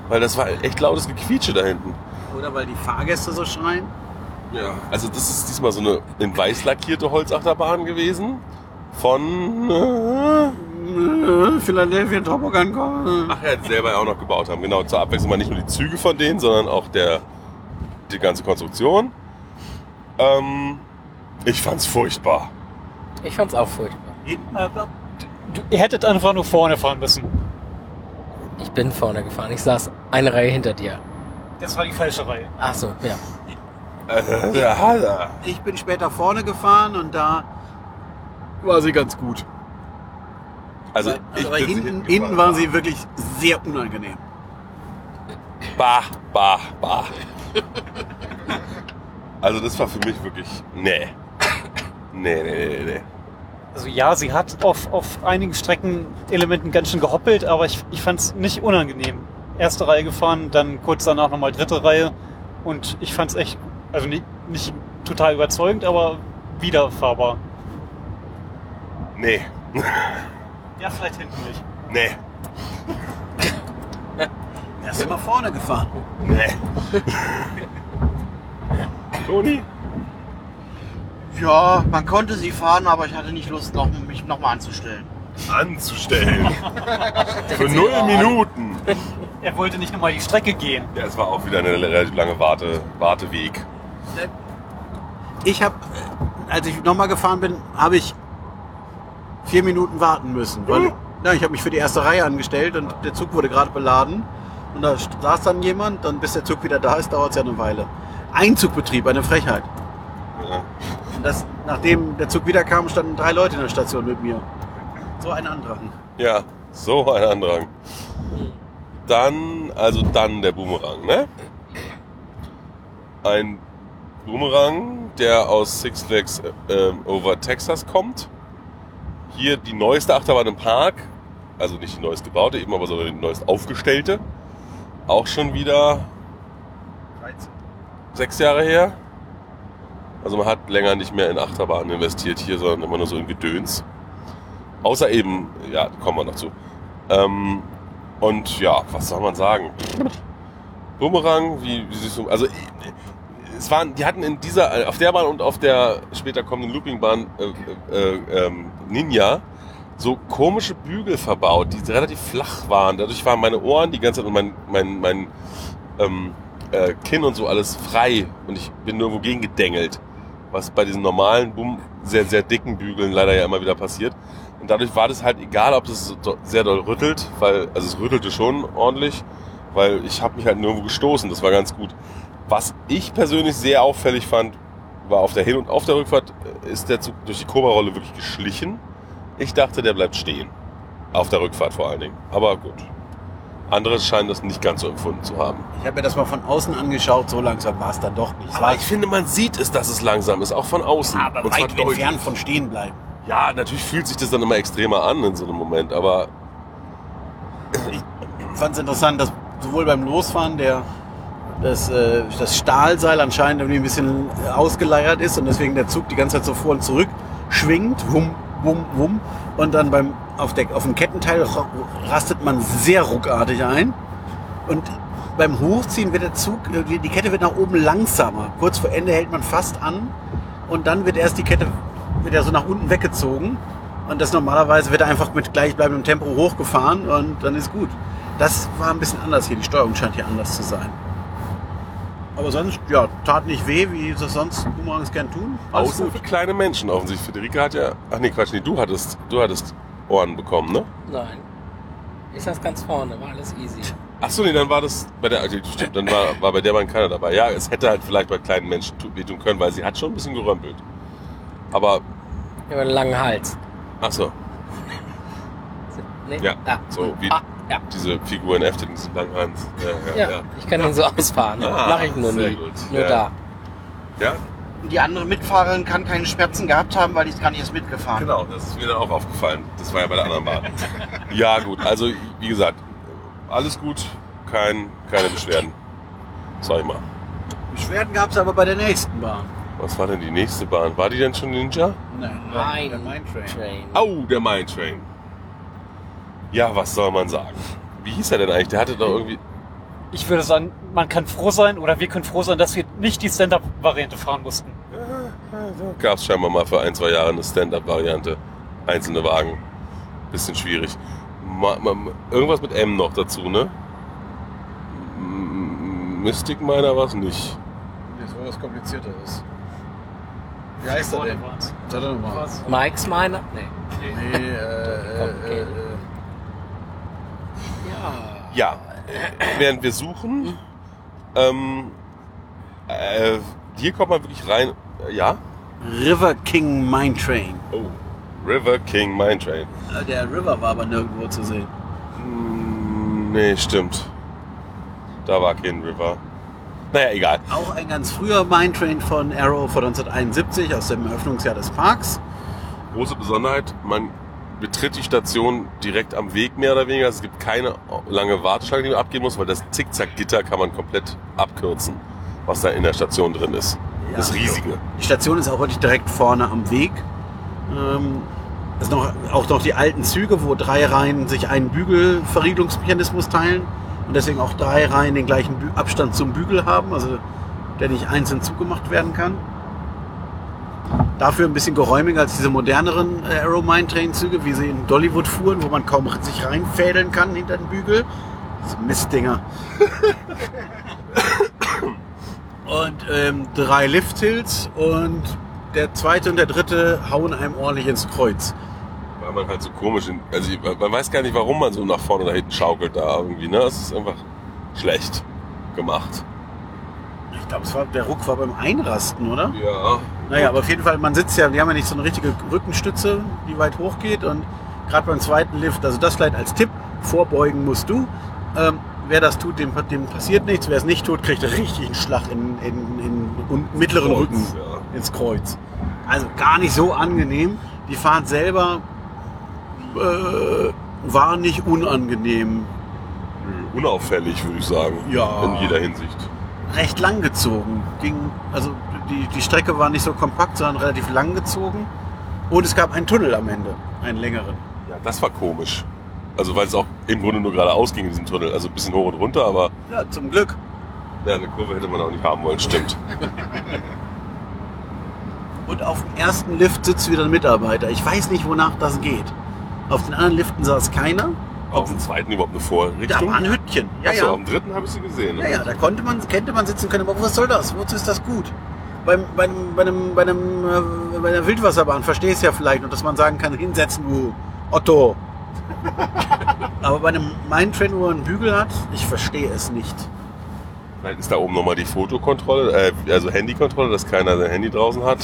Weil das war echt lautes Gequietsche da hinten. Oder weil die Fahrgäste so schreien? Ja. Also das ist diesmal so eine in weiß lackierte Holzachterbahn gewesen. Von... Äh, Philadelphia Toboggan kommen. ach ja, die selber ja auch noch gebaut haben. Genau, zur Abwechslung mal nicht nur die Züge von denen, sondern auch der, die ganze Konstruktion. Ähm, ich fand's furchtbar. Ich fand's auch furchtbar. Du, ihr hättet einfach nur vorne fahren müssen. Ich bin vorne gefahren. Ich saß eine Reihe hinter dir. Das war die falsche Reihe. Ach so, ja. Äh, ja, ja. Ich bin später vorne gefahren und da war sie ganz gut. Also, Also, ich aber bin hinten, hinten war sie wirklich sehr unangenehm. Bah, bah, bah. Also das war für mich wirklich, nee. Nee, nee, nee, nee. Also ja, sie hat auf, auf einigen Streckenelementen ganz schön gehoppelt, aber ich, ich fand es nicht unangenehm. Erste Reihe gefahren, dann kurz danach nochmal dritte Reihe und ich fand es echt, also nicht, nicht total überzeugend, aber wiederfahrbar. Nee, Ja, vielleicht hinten nicht. nee, Er ist immer vorne gefahren. nee. Toni? Ja, man konnte sie fahren, aber ich hatte nicht Lust, noch, mich nochmal anzustellen. Anzustellen. Für null Minuten. Er wollte nicht nochmal die Strecke gehen. Ja, es war auch wieder eine relativ lange Warte, Warteweg. Ich habe, als ich nochmal gefahren bin, habe ich vier Minuten warten müssen. Weil, ja, ich habe mich für die erste Reihe angestellt und der Zug wurde gerade beladen. Und da saß dann jemand, dann bis der Zug wieder da ist, dauert es ja eine Weile. Einzugbetrieb, eine Frechheit. Ja. Und das, nachdem der Zug wiederkam, standen drei Leute in der Station mit mir. So ein Andrang. Ja, so ein Andrang. Dann, also dann der Boomerang, ne? Ein Boomerang, der aus Six Flags ähm, over Texas kommt. Hier die neueste Achterbahn im Park. Also nicht die neuest gebaute, eben aber so die neuest aufgestellte. Auch schon wieder 13. sechs Jahre her. Also man hat länger nicht mehr in Achterbahnen investiert hier, sondern immer nur so in Gedöns. Außer eben, ja, kommen wir noch zu. Ähm, und ja, was soll man sagen? Bumerang, wie, wie siehst du, also es waren, die hatten in dieser, auf der Bahn und auf der später kommenden Loopingbahn äh, äh, ähm, Ninja so komische Bügel verbaut, die relativ flach waren. Dadurch waren meine Ohren die ganze Zeit und mein, mein, mein ähm, äh, Kinn und so alles frei und ich bin nirgendwo gegen gedengelt. Was bei diesen normalen, boom, sehr, sehr dicken Bügeln leider ja immer wieder passiert. Und dadurch war das halt egal, ob das sehr doll rüttelt, weil, also es rüttelte schon ordentlich, weil ich habe mich halt nirgendwo gestoßen, das war ganz gut. Was ich persönlich sehr auffällig fand, war auf der Hin- und auf der Rückfahrt äh, ist der Zug durch die Cobra-Rolle wirklich geschlichen. Ich dachte, der bleibt stehen. Auf der Rückfahrt vor allen Dingen. Aber gut. Andere scheinen das nicht ganz so empfunden zu haben. Ich habe mir das mal von außen angeschaut, so langsam war es dann doch nicht. Es Aber ich finde, man sieht es, dass es langsam ist, auch von außen. aber Und zwar weit deutlich. entfernt von stehen bleiben. Ja, natürlich fühlt sich das dann immer extremer an in so einem Moment, aber Ich fand es interessant, dass sowohl beim Losfahren der das, äh, das Stahlseil anscheinend irgendwie ein bisschen ausgeleiert ist und deswegen der Zug die ganze Zeit so vor und zurück schwingt, wum, wum, wum. Und dann beim, auf, der, auf dem Kettenteil ra- rastet man sehr ruckartig ein. Und beim Hochziehen wird der Zug, die Kette wird nach oben langsamer. Kurz vor Ende hält man fast an und dann wird erst die Kette wird ja so nach unten weggezogen. Und das normalerweise wird einfach mit gleichbleibendem Tempo hochgefahren und dann ist gut. Das war ein bisschen anders hier. Die Steuerung scheint hier anders zu sein. Aber sonst, ja, tat nicht weh, wie das sonst Boomerangs gern tun. Alles außer gut. für kleine Menschen offensichtlich. Federica hat ja, ach nee, Quatsch, nee, du hattest, du hattest Ohren bekommen, ne? Nein. Ich saß ganz vorne, war alles easy. Ach so, nee, dann war das bei der, also, stimmt, dann war, war bei der Bahn keiner dabei. Ja, es hätte halt vielleicht bei kleinen Menschen tu- wehtun können, weil sie hat schon ein bisschen gerömpelt. Aber, Ich habe einen langen Hals. ach so, Nee? ja, Ah. so wie Ah, ja. diese Figur in F, diesen langen Hans. Ja, Ja, ja, ja. ich kann ihn so ausfahren. Ah, Mach ich nur nie. gut. Nur Ja. da. Ja, Und die andere Mitfahrerin kann keine Schmerzen gehabt haben, weil die ist gar nicht erst mitgefahren. genau, das ist mir dann auch aufgefallen. Das war ja bei der anderen Bahn. Ja, gut, also, wie gesagt, alles gut, kein, keine Beschwerden. Sag ich mal. Beschwerden gab es aber bei der nächsten Bahn. Was war denn die nächste Bahn? War die denn schon Ninja? Nein, Mein der Mine Train. Au, der Mine Train. Ja, was soll man sagen? Wie hieß er denn eigentlich? Der hatte doch irgendwie. Ich würde sagen, man kann froh sein oder wir können froh sein, dass wir nicht die Stand-Up-Variante fahren mussten. Gab es scheinbar mal für ein, zwei Jahre eine Stand-Up-Variante. Einzelne Wagen. Bisschen schwierig. Ma, ma, irgendwas mit M noch dazu, ne? Mystic Miner war es nicht. Das war was Komplizierteres. Wie heißt er denn? Sag doch mal. Was? Mike's meiner? Nee. Nee, äh, äh, äh, äh, Ja. Äh, während wir suchen, ähm, äh, hier kommt man wirklich rein. Äh, ja? River King Mine Train. Oh. River King Mine Train. Äh, Der River war aber nirgendwo zu sehen. Mm, Nee, stimmt. Da war kein River. Naja, egal. Auch ein ganz früher Mine Train von Arrow von 1971 aus dem Eröffnungsjahr des Parks. Große Besonderheit, man betritt die Station direkt am Weg mehr oder weniger. Es gibt keine lange Warteschlange, die man abgehen muss, weil das Zickzack-Gitter kann man komplett abkürzen, was da in der Station drin ist. Ja. Das Riesige. Die Station ist auch wirklich direkt vorne am Weg. Ähm, es sind noch, auch noch die alten Züge, wo drei Reihen sich einen Bügelverriegelungsmechanismus teilen und deswegen auch drei Reihen den gleichen Abstand zum Bügel haben, also der nicht einzeln zugemacht werden kann. Dafür ein bisschen geräumiger als diese moderneren äh, Arrow Mine Train Züge, wie sie in Dollywood fuhren, wo man kaum sich reinfädeln kann hinter den Bügel. So Mistdinger. und ähm, drei Lift-Hills und der zweite und der dritte hauen einem ordentlich ins Kreuz. Weil man halt so komisch, in, also man weiß gar nicht, warum man so nach vorne oder hinten schaukelt da irgendwie. Ne? Es ist einfach schlecht gemacht. Ich glaube, war, der Ruck war beim Einrasten, oder? Ja. Naja, aber auf jeden Fall, man sitzt ja, die haben ja nicht so eine richtige Rückenstütze, die weit hoch geht. Und gerade beim zweiten Lift, also das vielleicht als Tipp, vorbeugen musst du. Ähm, wer das tut, dem, dem passiert nichts. Wer es nicht tut, kriegt richtig einen Schlag in, in, in, in mittleren Kreuz, Rücken ja. ins Kreuz. Also gar nicht so angenehm. Die Fahrt selber äh, war nicht unangenehm. Unauffällig, würde ich sagen. Ja. In jeder Hinsicht. Recht lang gezogen. Ging, also die, die Strecke war nicht so kompakt, sondern relativ lang gezogen. Und es gab einen Tunnel am Ende, einen längeren. Ja, das war komisch. Also weil es auch im Grunde nur geradeaus ging in diesem Tunnel. Also ein bisschen hoch und runter, aber Ja, zum Glück. ja, eine Kurve hätte man auch nicht haben wollen, stimmt. Und auf dem ersten Lift sitzt wieder ein Mitarbeiter. Ich weiß nicht, wonach das geht. Auf den anderen Liften saß keiner. Auf dem zweiten überhaupt eine Da Vorrichtung. war ein Hüttchen. Ja, Achso, ja. am dritten habe ich sie gesehen. Ja, ja, da konnte man, könnte man sitzen können, aber was soll das? Wozu ist das gut? Beim, bei, einem, bei, einem, bei, einem, äh, bei einer Wildwasserbahn verstehe ich es ja vielleicht noch, dass man sagen kann, hinsetzen, du Otto. aber bei einem Mindtrain, wo man einen Bügel hat, ich verstehe es nicht. Vielleicht ist da oben nochmal die Fotokontrolle, äh, also Handykontrolle, dass keiner sein Handy draußen hat.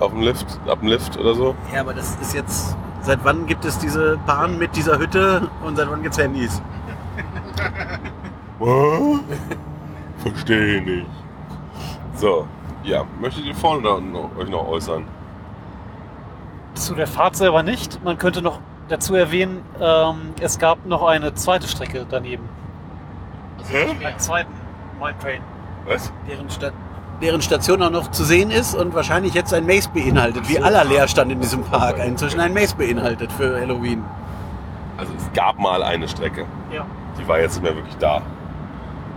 Auf dem Lift, ab dem Lift oder so. Ja, aber das ist jetzt, seit wann gibt es diese Bahn mit dieser Hütte und seit wann gibt es Handys? Was? Verstehe nicht. So, ja, möchtet ihr vorne da noch, euch noch äußern? Zu der Fahrt selber nicht. Man könnte noch dazu erwähnen, ähm, es gab noch eine zweite Strecke daneben. Hä? Einen zweiten Mine Train. Was? Deren, Sta deren Station auch noch zu sehen ist und wahrscheinlich jetzt ein Maze beinhaltet, wie aller Leerstand in diesem Park inzwischen ein Maze beinhaltet für Halloween. Also es gab mal eine Strecke. Ja. Die war jetzt nicht mehr wirklich da.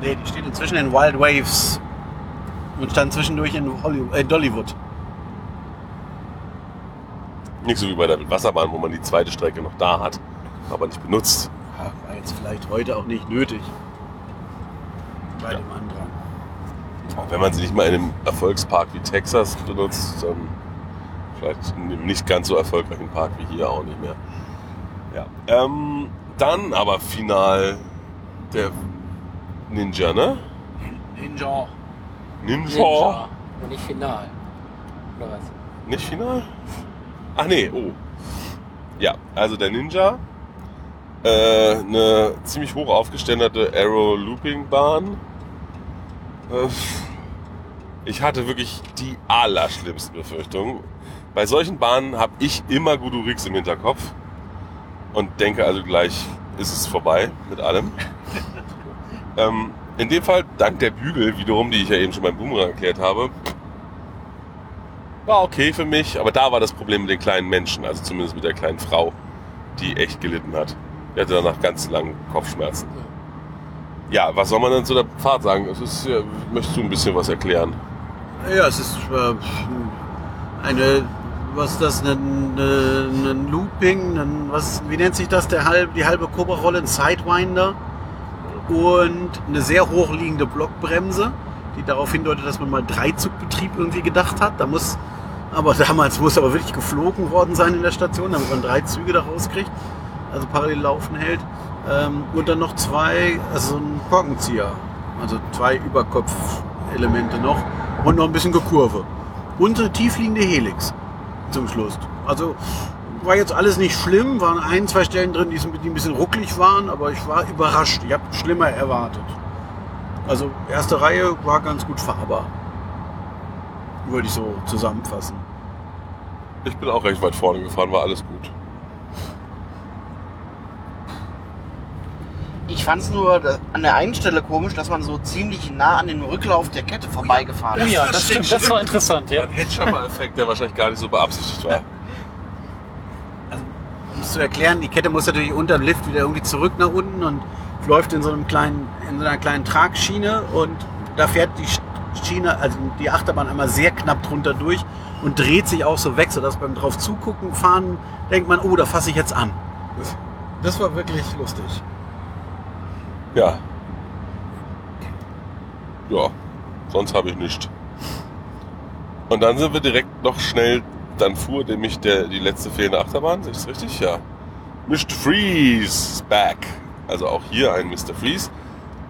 Nee, die steht inzwischen in Wild Waves und stand zwischendurch in Hollywood, äh, Dollywood. Nicht so wie bei der Wasserbahn, wo man die zweite Strecke noch da hat, aber nicht benutzt. Ja, war jetzt vielleicht heute auch nicht nötig. Bei dem Andrang. Auch wenn man sie nicht mal in einem Erfolgspark wie Texas benutzt, dann vielleicht in einem nicht ganz so erfolgreichen Park wie hier auch nicht mehr. Ja. Ähm, dann aber final der Ninja, ne? Ninja. Ninja. Ninja. Und nicht final. Oder was? Nicht final? Ach nee, oh. Ja, also der Ninja. Äh, eine ziemlich hoch aufgeständerte Arrow Looping Bahn. Äh, ich hatte wirklich die allerschlimmsten Befürchtungen. Bei solchen Bahnen habe ich immer Gudurix im Hinterkopf und denke also gleich ist es vorbei mit allem. ähm, in dem Fall dank der Bügel wiederum, die ich ja eben schon beim Boomerang erklärt habe, war okay für mich, aber da war das Problem mit den kleinen Menschen, also zumindest mit der kleinen Frau, die echt gelitten hat. Die hatte danach ganz lange Kopfschmerzen. Ja, was soll man denn zu der Fahrt sagen? Es ist, ja, möchtest du ein bisschen was erklären? Ja, es ist äh, eine, was ist das, ein, ein Looping, ein, was, wie nennt sich das, der halb, die halbe Cobra-Rolle, ein Sidewinder und eine sehr hochliegende Blockbremse, die darauf hindeutet, dass man mal Dreizugbetrieb irgendwie gedacht hat. Da muss, aber damals muss aber wirklich geflogen worden sein in der Station, damit man drei Züge da rauskriegt, also parallel laufen hält. Ähm, und dann noch zwei, also so ein Korkenzieher, also zwei Überkopfelemente noch und noch ein bisschen Gekurve. Und eine tiefliegende Helix zum Schluss. Also war jetzt alles nicht schlimm, waren ein, zwei Stellen drin, die ein bisschen rucklig waren, aber ich war überrascht. Ich habe schlimmer erwartet. Also erste Reihe war ganz gut fahrbar. Würde ich so zusammenfassen. Ich bin auch recht weit vorne gefahren, war alles gut. Ich fand es nur da- an der einen Stelle komisch, dass man so ziemlich nah an den Rücklauf der Kette vorbeigefahren Oh ist. ja, das stimmt. Das war interessant, ja. Ein Headshopper-Effekt, der wahrscheinlich gar nicht so beabsichtigt war. Um es zu erklären, die Kette muss natürlich unter dem Lift wieder irgendwie zurück nach unten und läuft in so einem kleinen, in so einer kleinen Tragschiene und da fährt die Schiene, also die Achterbahn einmal sehr knapp drunter durch und dreht sich auch so weg, sodass beim drauf zugucken, fahren, denkt man, oh, da fasse ich jetzt an. Das war wirklich lustig. Ja. Ja, sonst habe ich nichts. Und dann sind wir direkt noch schnell, dann fuhr nämlich der, die letzte fehlende Achterbahn, sehe ich das richtig? Ja. Mr. Freeze back. Also auch hier ein Mr. Freeze.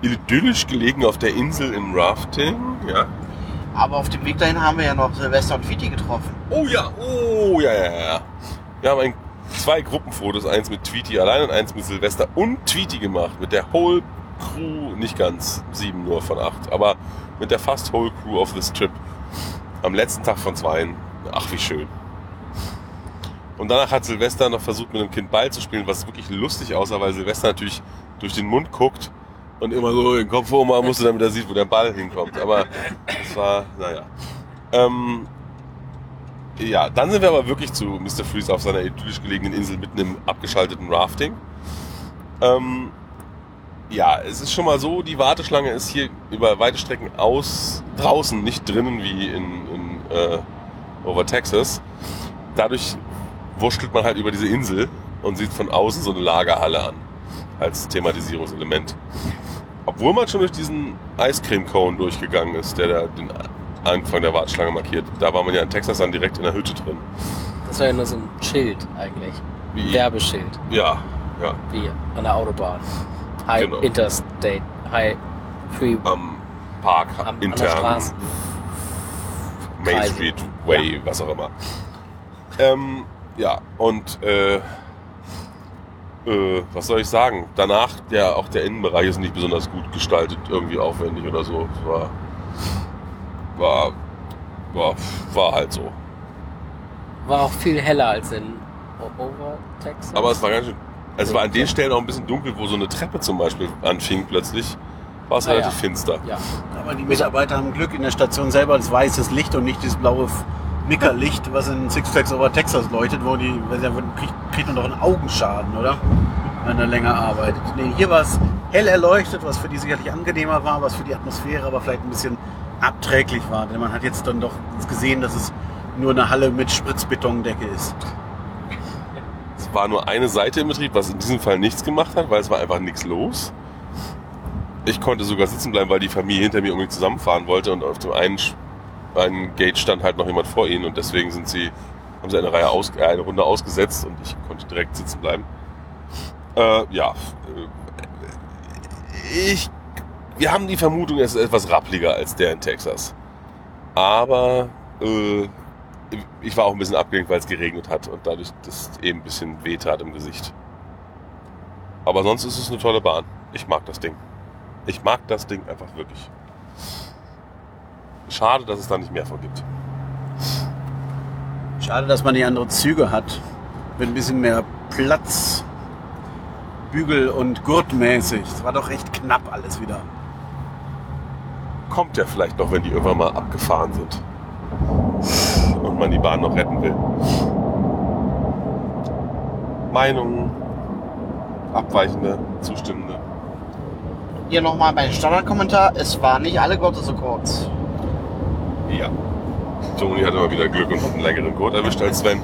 Idyllisch gelegen auf der Insel im Rafting, ja. Aber auf dem Weg dahin haben wir ja noch Silvester und Fiti getroffen. Oh ja, oh ja, ja, ja. Wir haben ein, zwei Gruppenfotos, eins mit Tweety allein und eins mit Silvester und Tweety gemacht. Mit der Whole Crew, nicht ganz, sieben nur von acht, aber mit der fast Whole Crew of this Trip. Am letzten Tag von zweien. Ach, wie schön. Und danach hat Silvester noch versucht, mit dem Kind Ball zu spielen, was wirklich lustig aussah, weil Silvester natürlich durch den Mund guckt und immer so den Kopf hochmachen musste, damit er sieht, wo der Ball hinkommt. Aber es war, naja. Ähm, ja, dann sind wir aber wirklich zu Mr. Freeze auf seiner idyllisch gelegenen Insel mitten im abgeschalteten Rafting. Ähm, ja, es ist schon mal so, die Warteschlange ist hier über weite Strecken aus draußen, nicht drinnen wie in, in äh, Over Texas. Dadurch wurschtelt man halt über diese Insel und sieht von außen so eine Lagerhalle an als Thematisierungselement. Obwohl man schon durch diesen Eiscreme-Cone durchgegangen ist, der da den Anfang der Warteschlange markiert. Da war man ja in Texas dann direkt in der Hütte drin. Das war ja nur so ein Schild eigentlich. Wie? Werbeschild, Ja, ja. wie an der Autobahn. High Genau. Interstate, High Free. Am Park, Am, intern. Main Kreise. Street Way, was auch immer. Ähm, ja, und äh, äh, was soll ich sagen? Danach, der, auch der Innenbereich ist nicht besonders gut gestaltet, irgendwie aufwendig oder so. Es war, war, war, war halt so. War auch viel heller als in Over Texas. Aber es war ganz schön. Also es war an den Stellen auch ein bisschen dunkel, wo so eine Treppe zum Beispiel anfing plötzlich. War es Ah, relativ ja. finster. Ja, Aber die Mitarbeiter haben Glück in der Station selber das weißes Licht und nicht dieses blaue Nickerlicht, was in Six Flags Over Texas leuchtet, wo die, weil sie kriegt, kriegt man doch einen Augenschaden, oder? Wenn er länger arbeitet. Nee, hier war es hell erleuchtet, was für die sicherlich angenehmer war, was für die Atmosphäre aber vielleicht ein bisschen abträglich war. Denn man hat jetzt dann doch gesehen, dass es nur eine Halle mit Spritzbetondecke ist. Es war nur eine Seite im Betrieb, was in diesem Fall nichts gemacht hat, weil es war einfach nichts los. Ich konnte sogar sitzen bleiben, weil die Familie hinter mir unbedingt zusammenfahren wollte und auf dem einen, einen Gate stand halt noch jemand vor ihnen und deswegen sind sie, haben sie eine Reihe aus, eine Runde ausgesetzt und ich konnte direkt sitzen bleiben. Äh, ja, äh, ich, wir haben die Vermutung, es ist etwas rappliger als der in Texas. Aber äh, ich war auch ein bisschen abgelenkt, weil es geregnet hat und dadurch das eben ein bisschen wehtat im Gesicht. Aber sonst ist es eine tolle Bahn. Ich mag das Ding. Ich mag das Ding einfach wirklich. Schade, dass es da nicht mehr von gibt. Schade, dass man die andere Züge hat. Mit ein bisschen mehr Platz. Bügel- und Gurtmäßig. Es war doch recht knapp alles wieder. Kommt ja vielleicht noch, wenn die irgendwann mal abgefahren sind. Und man die Bahn noch retten will. Meinungen, abweichende, zustimmende. Hier nochmal mein Standardkommentar. Es waren nicht alle Gurte so kurz. Ja. Toni hatte mal wieder Glück und hat einen längeren Gurt erwischt als Sven.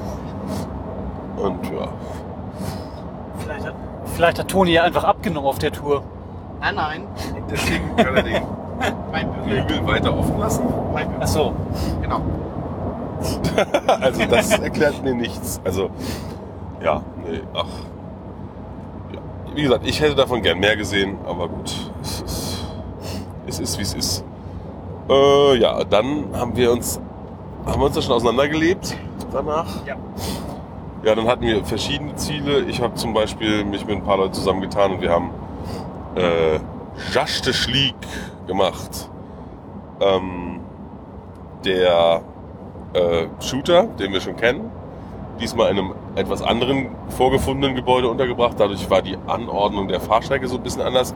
Und ja. Vielleicht hat, vielleicht hat Toni ja einfach abgenommen auf der Tour. Nein, nein. Deswegen kann er den Mein Bügel. Flügel weiter offen lassen. Mein Bügel. Ach so. Genau. Also das erklärt mir nichts. Also, ja, nee, ach. Ja. Wie gesagt, ich hätte davon gern mehr gesehen, aber gut. Es ist, es ist wie es ist. Äh, ja, dann haben wir uns, haben wir uns da schon auseinandergelebt danach? Ja. Ja, dann hatten wir verschiedene Ziele. Ich habe zum Beispiel mich mit ein paar Leuten zusammengetan und wir haben äh, Jaschte Schlieg gemacht. Ähm, der äh, Shooter, den wir schon kennen, diesmal in einem etwas anderen vorgefundenen Gebäude untergebracht. Dadurch war die Anordnung der Fahrstrecke so ein bisschen anders.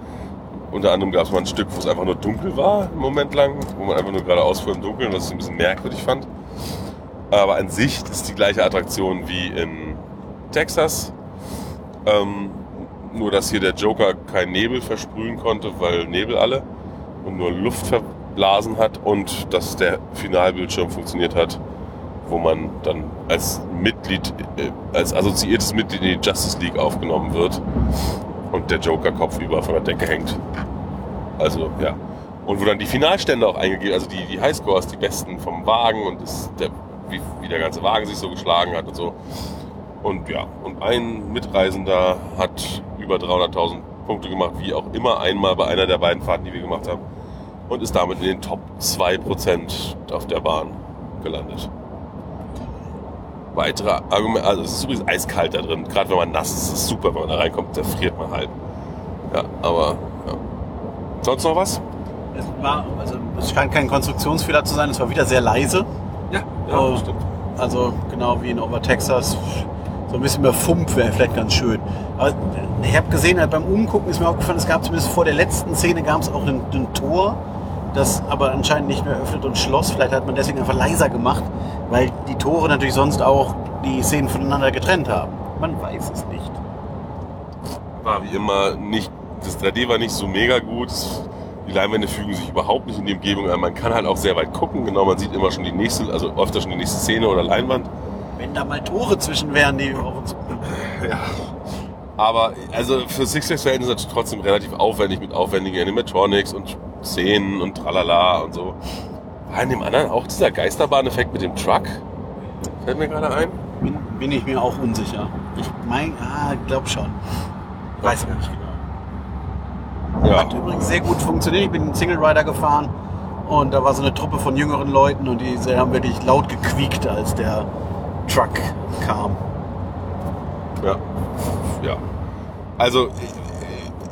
Unter anderem gab es mal ein Stück, wo es einfach nur dunkel war, einen Moment lang, wo man einfach nur geradeaus fuhr im Dunkeln, was ich ein bisschen merkwürdig fand. Aber an sich ist die gleiche Attraktion wie in Texas. Ähm, nur, dass hier der Joker keinen Nebel versprühen konnte, weil Nebel alle und nur Luft verblasen hat und dass der Finalbildschirm funktioniert hat, wo man dann als Mitglied, äh, als assoziiertes Mitglied in die Justice League aufgenommen wird und der Joker kopfüber von der Decke hängt. Also, ja. Und wo dann die Finalstände auch eingegeben, also die, die Highscores, die besten vom Wagen und das, der, wie, wie der ganze Wagen sich so geschlagen hat und so. Und ja, und ein Mitreisender hat über 300.000 Punkte gemacht, wie auch immer einmal bei einer der beiden Fahrten, die wir gemacht haben. Und ist damit in den Top 2% auf der Bahn gelandet. Weitere Argumente, also es ist übrigens eiskalt da drin. Gerade wenn man nass ist, ist es super, wenn man da reinkommt, da friert man halb. Ja, aber ja. Sonst noch was? Es war, also es scheint kein Konstruktionsfehler zu sein, es war wieder sehr leise. Ja, Oh. stimmt. Also genau wie in Over Texas. So ein bisschen mehr Fump wäre vielleicht ganz schön. Aber ich habe gesehen, halt beim Umgucken ist mir aufgefallen, es gab zumindest vor der letzten Szene gab es auch ein, ein Tor, das aber anscheinend nicht mehr öffnet und schloss. Vielleicht hat man deswegen einfach leiser gemacht, weil die Tore natürlich sonst auch die Szenen voneinander getrennt haben. Man weiß es nicht. War wie immer nicht, das 3D war nicht so mega gut. Die Leinwände fügen sich überhaupt nicht in die Umgebung ein. Man kann halt auch sehr weit gucken. Genau, man sieht immer schon die nächste, also öfter schon die nächste Szene oder Leinwand. Wenn da mal Tore zwischen wären, die auf uns. Ja. Aber also für Six Flags Verhältnisse ist es trotzdem relativ aufwendig mit aufwendigen Animatronics und Szenen und tralala und so. War in dem anderen auch dieser Geisterbahn-Effekt mit dem Truck? Fällt mir gerade ein. Bin, bin ich mir auch unsicher. Ich mein, ah, ich glaube schon. Ich weiß gar nicht genau. Ja. Hat übrigens sehr gut funktioniert. Ich bin einen Single Rider gefahren und da war so eine Truppe von jüngeren Leuten und die haben wirklich laut gequiekt, als der Truck kam. Ja. Ja. Also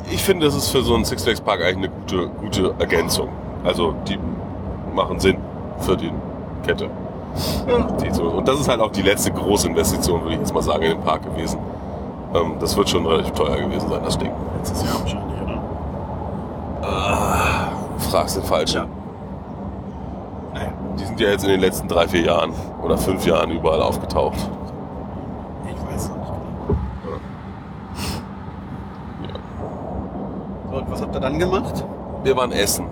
ich, ich finde, das ist für so einen Six Flags Park eigentlich eine gute, gute Ergänzung. Also die machen Sinn für die Kette. Die so- Und das ist halt auch die letzte große Investition, würde ich jetzt mal sagen, in den Park gewesen. Ähm, das wird schon relativ teuer gewesen sein, das Ding. Letztes Jahr wahrscheinlich, oder? Fragst den Falschen. Ja. Naja, Die sind ja jetzt in den letzten drei, vier Jahren oder fünf Jahren überall aufgetaucht. ich weiß es nicht genau. So, und was habt ihr dann gemacht? Wir waren essen.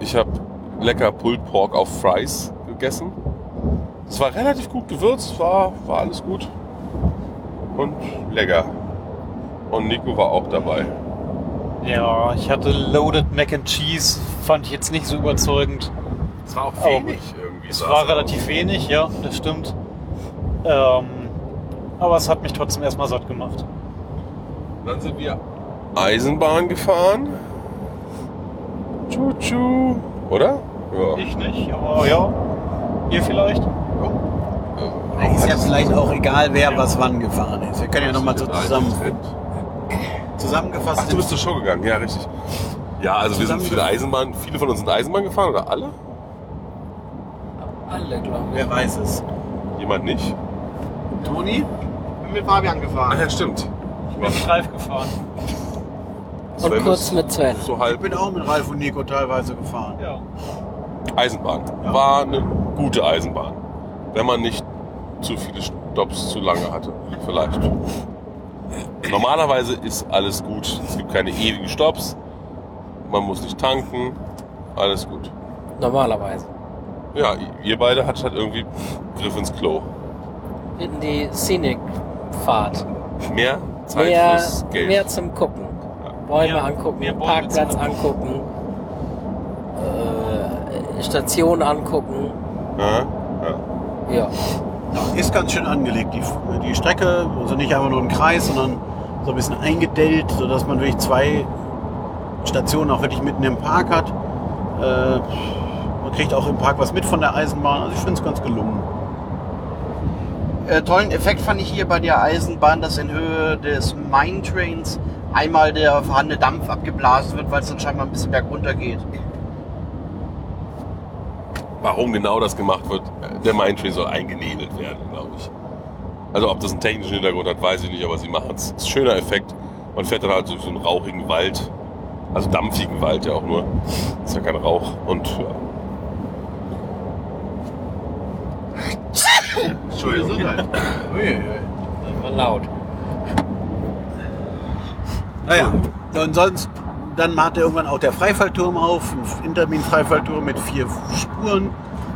Ich habe lecker Pulled Pork auf Fries gegessen. Es war relativ gut gewürzt, war, war alles gut. Und lecker. Und Nico war auch dabei. Ja, ich hatte Loaded Mac and Cheese, fand ich jetzt nicht so überzeugend. Es war auch wenig irgendwie. Es war relativ wenig, ja, das stimmt. Ähm, aber es hat mich trotzdem erstmal satt gemacht. Dann sind wir Eisenbahn gefahren. Tschu-tschu. Oder? Ja. Ich nicht, aber ja. Ihr vielleicht? Ist ja vielleicht auch egal, wer was wann gefahren ist. Wir können ja nochmal so zusammen, zusammengefasst. Ach, du bist zur Show gegangen, ja, richtig. Ja, also wir sind viele Eisenbahn, viele von uns sind Eisenbahn gefahren oder alle? Alle, glaube ich. wer weiß es? Jemand nicht? Toni? bin mit Fabian Ach gefahren. ja, stimmt. Ich bin mit Ralf gefahren. Und Sven kurz ist mit Sven. So Ich halb bin auch mit Ralf und Nico teilweise gefahren. Ja. Eisenbahn. Ja. War eine gute Eisenbahn. Wenn man nicht zu viele Stops zu lange hatte. Vielleicht. Normalerweise ist alles gut. Es gibt keine ewigen Stops. Man muss nicht tanken. Alles gut. Normalerweise. Ja, ihr beide hattet halt irgendwie Griff ins Klo. Hatten die Scenic-Fahrt. Mehr Zeit Mehr, fürs Geld. mehr zum Gucken. Bäume Mehr- angucken, mehr Bäume Parkplatz angucken, äh, Station angucken. Ja, ja. Ja. Ist ganz schön angelegt, die, die Strecke. Also nicht einfach nur ein Kreis, sondern so ein bisschen eingedellt, sodass man wirklich zwei Stationen auch wirklich mitten im Park hat. Äh, man kriegt auch im Park was mit von der Eisenbahn. Also ich finde es ganz gelungen. Äh, tollen Effekt fand ich hier bei der Eisenbahn, dass in Höhe des Mine Trains einmal der vorhandene Dampf abgeblasen wird, weil es dann scheinbar ein bisschen bergunter geht. Warum genau das gemacht wird, der Mindtree soll eingenebelt werden, glaube ich. Also ob das einen technischen Hintergrund hat, weiß ich nicht, aber sie machen es. Ist ein schöner Effekt. Man fährt dann halt durch so einen rauchigen Wald. Also dampfigen Wald ja auch nur. Ist ja kein Rauch. Und ja. Entschuldigung. Das war laut. Naja, und sonst, dann hat er irgendwann auch der Freifallturm auf, ein Intermin-Freifallturm mit vier Spuren.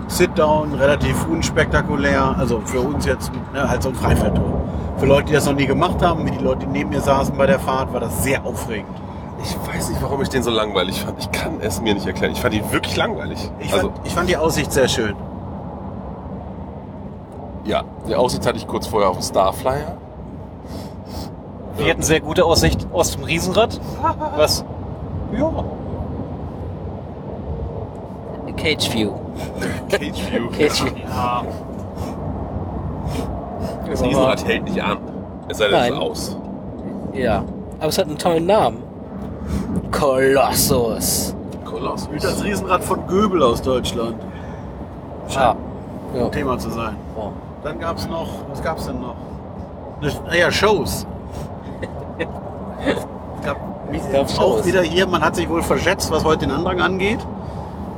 Sit-down, relativ unspektakulär. Also für uns jetzt ne, halt so ein Freifallturm. Für Leute, die das noch nie gemacht haben, wie die Leute, die neben mir saßen bei der Fahrt, war das sehr aufregend. Ich weiß nicht, warum ich den so langweilig fand. Ich kann es mir nicht erklären. Ich fand ihn wirklich langweilig. Ich, also, fand, ich fand die Aussicht sehr schön. ja, die Aussicht hatte ich kurz vorher auf dem Starflyer. Wir hatten sehr gute Aussicht aus dem Riesenrad. Was? Ja. Cage View. Cage View. Cage View. Ja. Das Riesenrad hält nicht an. Es sei denn, es ist aus. Ja. Aber es hat einen tollen Namen. Kolossus. Koloss. Wie das Riesenrad von Göbel aus Deutschland. Ah. Ja. Thema zu sein. Oh. Dann gab es noch, was gab es denn noch? Naja, Shows. Gab, auch wieder hier, man hat sich wohl verschätzt, was heute den Andrang angeht.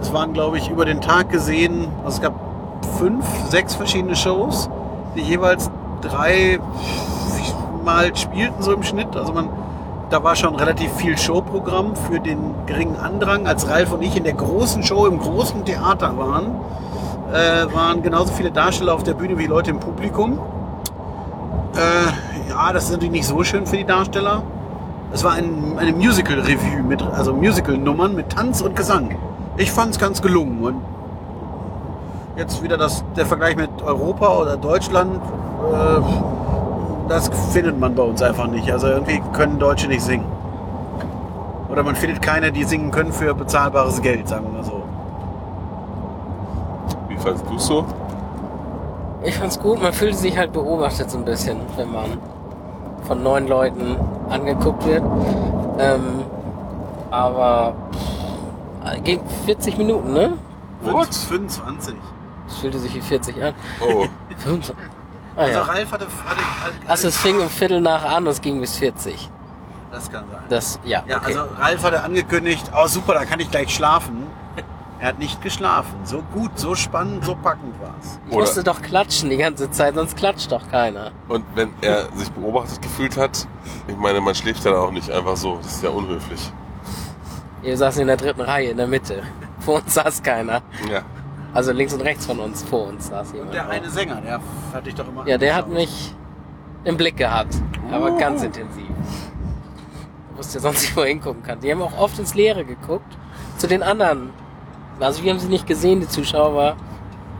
Es waren, glaube ich, über den Tag gesehen, also es gab fünf, sechs verschiedene Shows, die jeweils drei Mal spielten so im Schnitt. Also man, da war schon relativ viel Showprogramm für den geringen Andrang. Als Ralf und ich in der großen Show im großen Theater waren, äh, waren genauso viele Darsteller auf der Bühne wie Leute im Publikum. Äh, ja, das ist natürlich nicht so schön für die Darsteller. Es war ein, eine Musical-Revue mit, also Musical-Nummern mit Tanz und Gesang. Ich fand es ganz gelungen. Und jetzt wieder das, der Vergleich mit Europa oder Deutschland, äh, das findet man bei uns einfach nicht. Also irgendwie können Deutsche nicht singen. Oder man findet keine, die singen können für bezahlbares Geld, sagen wir mal so. Wie fandest du so? Ich fand's gut, man fühlte sich halt beobachtet so ein bisschen, wenn man von neun Leuten angeguckt wird. Ähm, aber pff, ging 40 Minuten, ne? What? 25. Das fühlte sich wie 40 an. Oh, 25. Ah, Also ja. Ralf hatte, hatte, hatte Also es fing um Viertel nach an und es ging bis 40. das kann sein. Das, ja, Ja, okay. also Ralf hatte angekündigt, oh super, da kann ich gleich schlafen. Er hat nicht geschlafen. So gut, so spannend, so packend war's. ich musste doch klatschen die ganze Zeit, sonst klatscht doch keiner. und wenn er sich beobachtet gefühlt hat, ich meine, man schläft dann auch nicht einfach so. Das ist ja unhöflich. Wir saßen in der dritten Reihe in der Mitte. Vor uns saß keiner. Ja. Also links und rechts von uns, vor uns saß jemand. Und der eine Sänger, der hatte ich doch immer. Ja, der hat mich im Blick gehabt. Aber ganz intensiv. Ich wusste sonst nicht, wo er hingucken kann. Die haben auch oft ins Leere geguckt. Zu den anderen. Also wir haben sie nicht gesehen, die Zuschauer, aber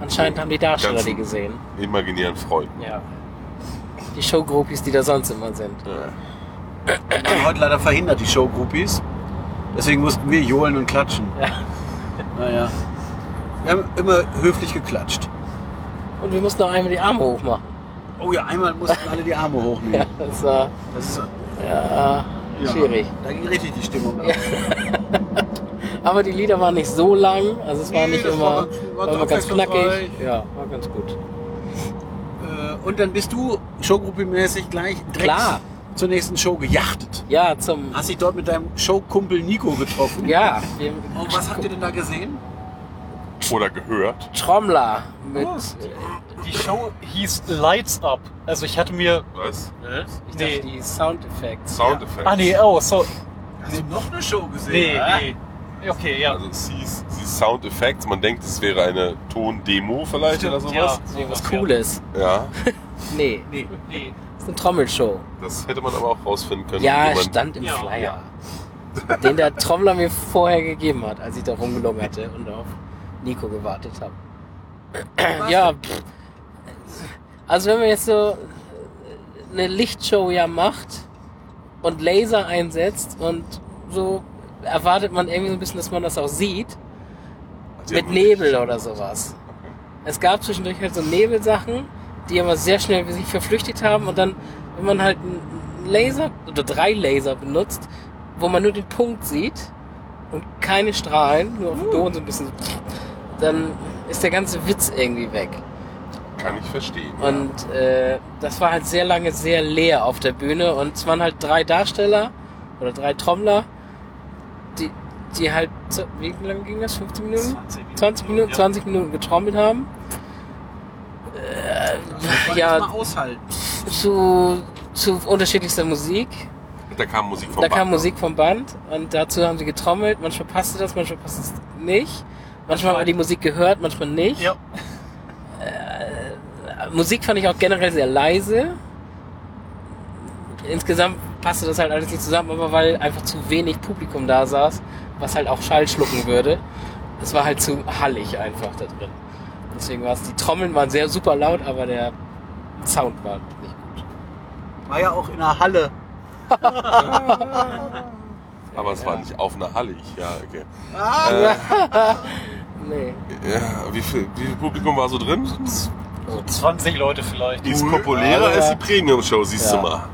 anscheinend haben die Darsteller die gesehen. Imaginären Freunden. Ja. Die Showgroupies, die da sonst immer sind. Ja. Wir waren heute leider verhindert, die Showgroupies. Deswegen mussten wir johlen und klatschen. Ja. Naja. Wir haben immer höflich geklatscht. Und wir mussten auch einmal die Arme hochmachen. Oh ja, einmal mussten alle die Arme hochnehmen. Ja, das war Das ist ja, ja, schwierig. Da ging richtig die Stimmung. ab. Aber die Lieder waren nicht so lang, also es war Nee, nicht das immer, war ganz- war war immer ganz knackig. Ja, war ganz gut. Äh, Und dann bist du Showgruppe-mäßig gleich direkt Klar. zur nächsten Show gejachtet. Ja, zum. Hast dich dort mit deinem Showkumpel Nico getroffen. Ja, Und was habt ihr denn da gesehen? Oder gehört. Trommler mit. Die Show hieß Lights Up. Also ich hatte mir. Was? Ich Nee. dachte, die Soundeffekte. Soundeffekte. Ah nee, oh, so. Hast du noch eine Show gesehen? Nee, nee. Okay, ja. Also sie ist, sie ist Sound Effects. Man denkt, es wäre eine Tondemo vielleicht oder sowas. ja, Irgendwas sowas, Cooles. Ja. Nee, Nee, nee. das ist eine Trommelshow. Das hätte man aber auch rausfinden können. Ja, stand im Ja, Flyer. Den der Trommler mir vorher gegeben hat, als ich da rumgelungerte und auf Nico gewartet habe. ja, pff. also wenn man jetzt so eine Lichtshow ja macht und Laser einsetzt und so erwartet man irgendwie so ein bisschen, dass man das auch sieht. Mit Nebel oder sowas. Es gab zwischendurch halt so Nebelsachen, die aber sehr schnell sich verflüchtigt haben und dann, wenn man halt einen Laser oder drei Laser benutzt, wo man nur den Punkt sieht und keine Strahlen, nur auf dem Don so ein bisschen, dann ist der ganze Witz irgendwie weg. Kann ich verstehen. Und äh, das war halt sehr lange sehr leer auf der Bühne und es waren halt drei Darsteller oder drei Trommler, die, die halt, wie lange ging das? 15 Minuten? 20 Minuten. 20 Minuten, Ja. 20 Minuten getrommelt haben. Wollte ja. ich mal aushalten. Zu, zu unterschiedlichster Musik. da kam Musik vom Da kam Band. Musik vom Band und dazu haben sie getrommelt. Manchmal passte das, manchmal passte es nicht. Manchmal hat man die Musik gehört, manchmal nicht. Ja. Musik fand ich auch generell sehr leise. Insgesamt passte das halt alles nicht zusammen, aber weil einfach zu wenig Publikum da saß, was halt auch Schall schlucken würde. Es war halt zu hallig einfach da drin. Deswegen war es, die Trommeln waren sehr super laut, aber der Sound war nicht gut. War ja auch in der Halle. Aber es war nicht auf einer Halle. Ja, okay. Ah, Nee. Ja, wie viel, wie viel Publikum war so drin? So 20 Leute vielleicht. Die ist populärer Aber- als die Premium-Show, siehst Ja. du mal.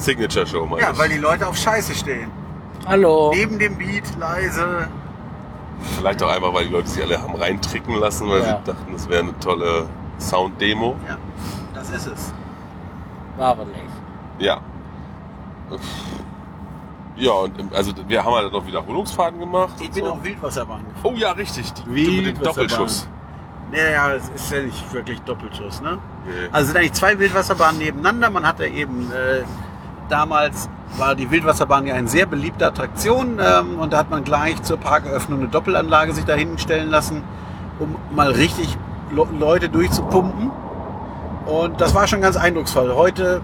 Signature-Show, meine ja, ich. weil die Leute auf Scheiße stehen. Hallo. Neben dem Beat, leise. Vielleicht auch einfach, weil die Leute sich alle haben reintricken lassen, weil Ja. sie dachten, das wäre eine tolle Sound-Demo. Ja, das ist es. War aber nicht. Ja. Ja, und ähm, also wir haben halt noch Wiederholungsfahrten gemacht. Ich und bin so. auf Wildwasserbahn gefahren. Oh ja, richtig. Die, Wie mit dem Doppelschuss. Naja, es ist ja nicht wirklich Doppelschuss, ne? Nee. Also es sind eigentlich zwei Wildwasserbahnen nebeneinander. Man hatte eben äh, damals war die Wildwasserbahn ja eine sehr beliebte Attraktion ähm, und da hat man gleich zur Parkeröffnung eine Doppelanlage sich dahin stellen lassen, um mal richtig Le Leute durchzupumpen. Und das war schon ganz eindrucksvoll. Heute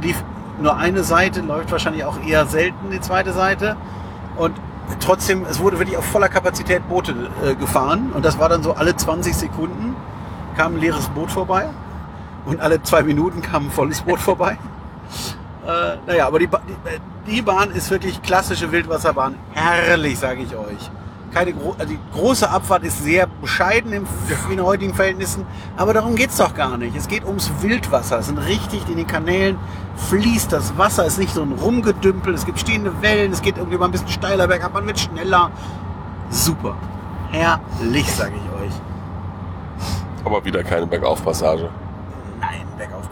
lief nur eine Seite, läuft wahrscheinlich auch eher selten die zweite Seite. Und trotzdem, es wurde wirklich auf voller Kapazität Boote äh, gefahren. Und das war dann so alle 20 Sekunden kam ein leeres Boot vorbei. Und alle zwei Minuten kam ein volles Boot vorbei. Äh, naja, aber die, Ba- die, die Bahn ist wirklich klassische Wildwasserbahn. Herrlich, sage ich euch. Keine gro also die große Abfahrt ist sehr bescheiden im, in den heutigen Verhältnissen, aber darum geht's doch gar nicht. Es geht ums Wildwasser. Es sind richtig in den Kanälen fließt das Wasser, ist nicht so ein Rumgedümpel, es gibt stehende Wellen, es geht irgendwie mal ein bisschen steiler bergab, man wird schneller. Super. Herrlich, sage ich euch. Aber wieder keine Bergaufpassage.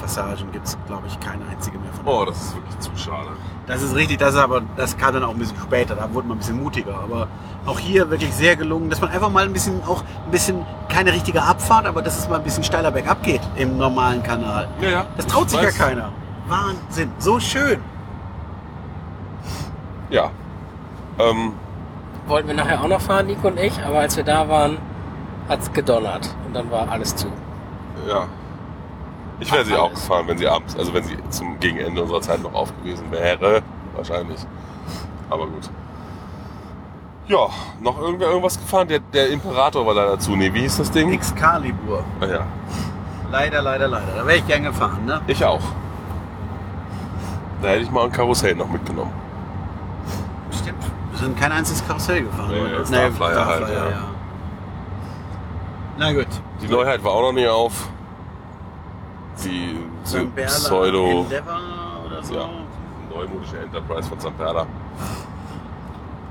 Nein, Bergaufpassagen gibt's, glaube ich, keine einzige mehr von Oh, das ist wirklich zu schade. Das ist richtig, das ist aber, das kam dann auch ein bisschen später, da wurde man ein bisschen mutiger. Aber auch hier wirklich sehr gelungen, dass man einfach mal ein bisschen, auch ein bisschen, keine richtige Abfahrt, aber dass es mal ein bisschen steiler bergab geht im normalen Kanal. Ja, ja. Das traut Ich sich ja weiß. keiner. Wahnsinn, so schön. Ja. Ähm, Wollten wir nachher auch noch fahren, Nico und ich, aber als wir da waren, hat's gedonnert und dann war alles zu. ja. Ich wäre sie auch gefahren, wenn sie abends, also wenn sie zum Gegenende unserer Zeit noch auf gewesen wäre. Wahrscheinlich. Aber gut. Ja, noch irgendwer irgendwas gefahren? Der, der Imperator war leider zu. Nee, wie hieß das Ding? Excalibur. Ah, ja. Leider, leider, leider. Da wäre ich gern gefahren, ne? Ich auch. Da hätte ich mal ein Karussell noch mitgenommen. Stimmt. Wir sind kein einziges Karussell gefahren. Nee, oder? Starflyer halt, ja. Na gut. Die Neuheit war auch noch nicht auf. Die so Pseudo oder so. Ja. neumodische Enterprise von Zamperla.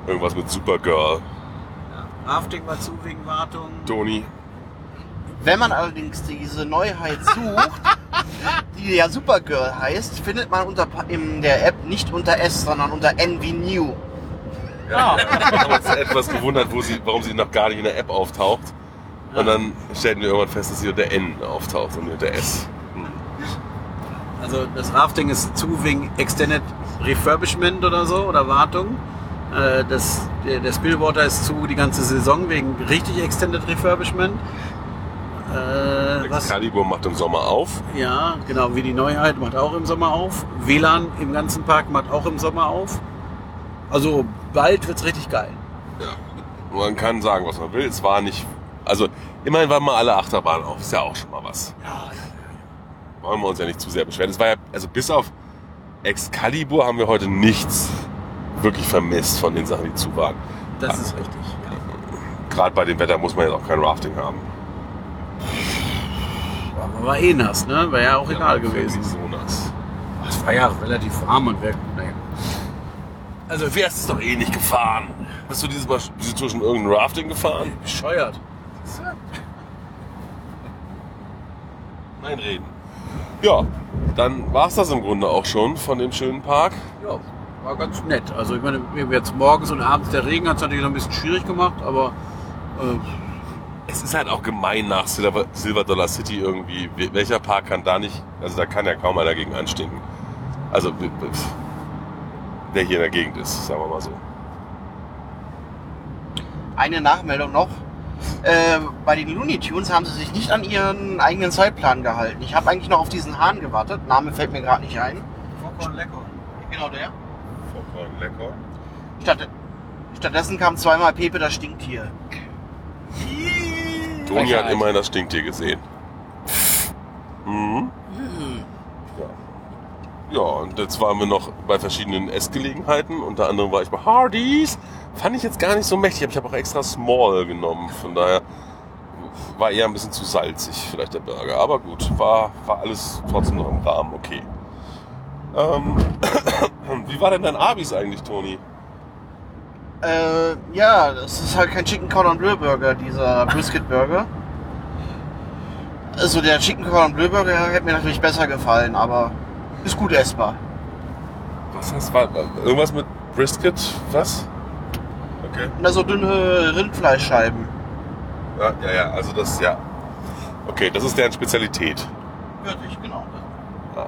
Irgendwas mit Supergirl. Rafting war zu wegen Wartung. Toni. Wenn man allerdings diese Neuheit sucht, die ja Supergirl heißt, findet man unter, in der App nicht unter S, sondern unter N wie New. Ja. Wir haben uns etwas gewundert, wo sie, warum sie noch gar nicht in der App auftaucht. Und dann stellten wir irgendwann fest, dass sie unter N auftaucht und nicht unter S. Also das Rafting ist zu wegen Extended Refurbishment oder so oder Wartung. Äh, Das, der, der Spillwater ist zu die ganze Saison wegen richtig Extended Refurbishment. Äh, was, Excalibur macht im Sommer auf. ja, genau, wie die Neuheit macht auch im Sommer auf. WLAN im ganzen Park macht auch im Sommer auf. Also bald wird's richtig geil. Ja. Man kann sagen, was man will. Es war nicht. Also, immerhin waren mal alle Achterbahnen auf. Ist ja auch schon mal was. Wollen wir uns ja nicht zu sehr beschweren. Es war ja, also bis auf Excalibur haben wir heute nichts wirklich vermisst von den Sachen, die zu waren. Das ist richtig. Gerade bei dem Wetter muss man jetzt auch kein Rafting haben. Aber war eh nass, ne? Wäre ja auch egal Ja, gewesen. So nass. Es war ja relativ warm und weg. Naja. Also, wer ist es doch eh nicht gefahren? Hast du dieses Mal bist du zwischen irgendein Rafting gefahren? Bescheuert. Nein, reden. Ja, dann war es das im Grunde auch schon von dem schönen Park. Ja, war ganz nett. Also ich meine, jetzt morgens und abends der Regen hat es natürlich noch ein bisschen schwierig gemacht, aber äh, Es ist halt auch gemein nach Silver, Silver Dollar City irgendwie. Wel- Welcher Park kann da nicht, also da kann ja kaum einer dagegen anstinken. Also, der hier in der Gegend ist, sagen wir mal so. Eine Nachmeldung noch. Äh, bei den Looney Tunes haben sie sich nicht an ihren eigenen Zeitplan gehalten. Ich habe eigentlich noch auf diesen Hahn gewartet. Name fällt mir gerade nicht ein. Genau der. Vollkommen lecker. Statt, stattdessen kam zweimal Pepe das Stinktier. Toni hat immerhin das Stinktier gesehen. Mhm. Ja. ja, und jetzt waren wir noch bei verschiedenen Essgelegenheiten. Unter anderem war ich bei Hardee's. Fand ich jetzt gar nicht so mächtig, aber ich habe auch extra Small genommen. Von daher war eher ein bisschen zu salzig, vielleicht der Burger. Aber gut, war, war alles trotzdem noch im Rahmen okay. Ähm, wie war denn dein Abis eigentlich, Toni? Äh, ja, das ist halt kein Chicken Cordon Bleu Burger, dieser Brisket Burger. Also der Chicken Cordon Bleu Burger hätte mir natürlich besser gefallen, aber ist gut essbar. Was das war? Irgendwas mit Brisket? Was? Okay. Und da so dünne Rindfleischscheiben. Ja, ja, ja, also das, ja. Okay, das ist deren Spezialität. Wirklich, genau. Ja.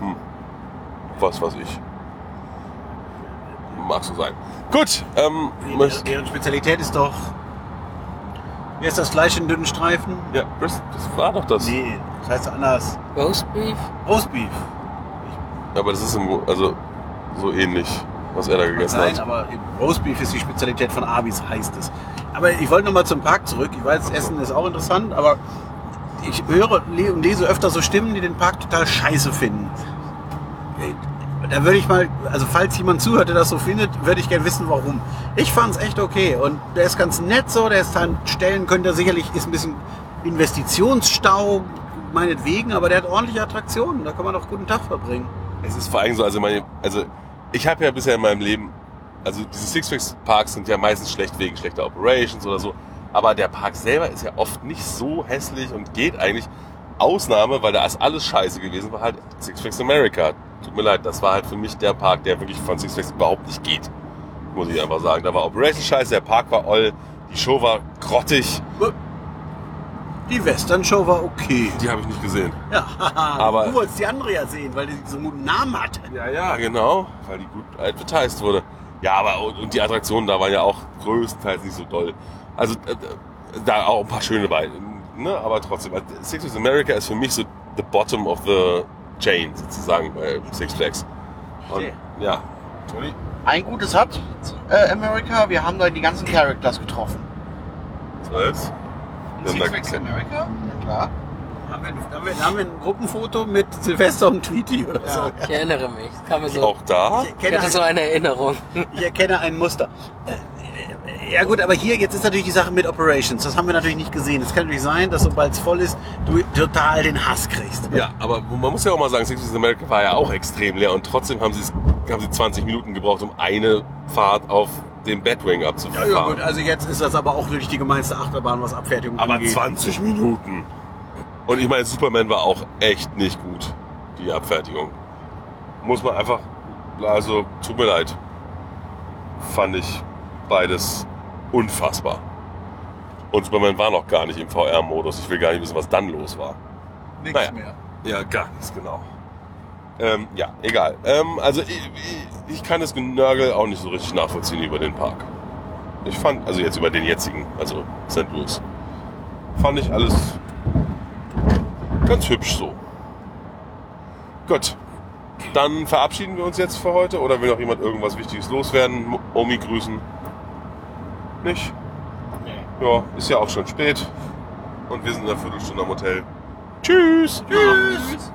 Hm. Was weiß ich. Mag so sein. Gut, ähm, möcht- Deren Spezialität ist doch. Wie ist das Fleisch in dünnen Streifen? ja, Brisket, das war doch das. Nee, das heißt anders. Roast Beef? Roastbeef. Aber das ist im, also so ähnlich, was er da gegessen Nein, hat. aber Roastbeef ist die Spezialität von Abis, heißt es. Aber ich wollte noch mal zum Park zurück. Ich weiß, Essen ist auch interessant, aber ich höre und lese öfter so Stimmen, die den Park total scheiße finden. Da würde ich mal, also falls jemand zuhört, der das so findet, würde ich gerne wissen, warum. Ich fand es echt okay und der ist ganz nett so, der ist an Stellen, könnte er sicherlich, ist ein bisschen Investitionsstau, meinetwegen, aber der hat ordentliche Attraktionen, da kann man doch guten Tag verbringen. Es ist vor allem so, also meine, also ich habe ja bisher in meinem Leben, also diese Six Flags Parks sind ja meistens schlecht wegen schlechter Operations oder so, aber der Park selber ist ja oft nicht so hässlich und geht eigentlich. Ausnahme, weil da ist alles scheiße gewesen, war halt Six Flags America. Tut mir leid, das war halt für mich der Park, der wirklich von Six Flags überhaupt nicht geht. Muss ich einfach sagen. Da war Operation scheiße, der Park war oll, die Show war grottig. Die Western-Show war okay. Die habe ich nicht gesehen. Ja, Aber- du wolltest die andere ja sehen, weil die so einen guten Namen hat. Ja, ja, genau, weil die gut advertised wurde. Ja, aber und, und die Attraktionen da waren ja auch größtenteils nicht so doll. Also äh, da auch ein paar schöne bei, ne? Aber trotzdem, also, Six Flags America ist für mich so the bottom of the chain sozusagen bei Six Flags. Und, Okay. ja. Toni? Ein gutes hat äh, America, wir haben da die ganzen Characters getroffen. Zwölf? In Ja, Flags America? Ja klar. Haben wir, haben, wir, haben wir ein Gruppenfoto mit Silvester und Tweety oder so? Ich erinnere mich. Kam mir so. Auch da? Ich Ich erkenne, hatte so eine Erinnerung. ich erkenne ein Muster. Äh, Ja gut, aber hier, jetzt ist natürlich die Sache mit Operations. Das haben wir natürlich nicht gesehen. Es kann natürlich sein, dass sobald es voll ist, du total den Hass kriegst. Ja, aber man muss ja auch mal sagen, Six America war ja auch extrem leer und trotzdem haben sie es- haben sie 20 Minuten gebraucht, um eine Fahrt auf den Batwing Ja, abzufahren. ja gut, also jetzt ist das aber auch wirklich die gemeinste Achterbahn, was Abfertigung Aber angeht. 20 Minuten. Und ich meine, Superman war auch echt nicht gut, die Abfertigung. Muss man einfach, also tut mir leid. Fand ich beides unfassbar. Und Superman war noch gar nicht im VR-Modus. Ich will gar nicht wissen, was dann los war. Nichts Naja. mehr. Ja, gar nichts, genau. Ähm, ja, egal. Ähm, also ich, ich, ich kann das Genörgel auch nicht so richtig nachvollziehen über den Park. Ich fand, also jetzt über den jetzigen, also St. Louis, fand ich alles ganz hübsch so. Gut. Dann verabschieden wir uns jetzt für heute oder will noch jemand irgendwas Wichtiges loswerden? Omi grüßen? Nicht? Ja, ist ja auch schon spät. Und wir sind in einer Viertelstunde am Hotel. Tschüss! Tschüss.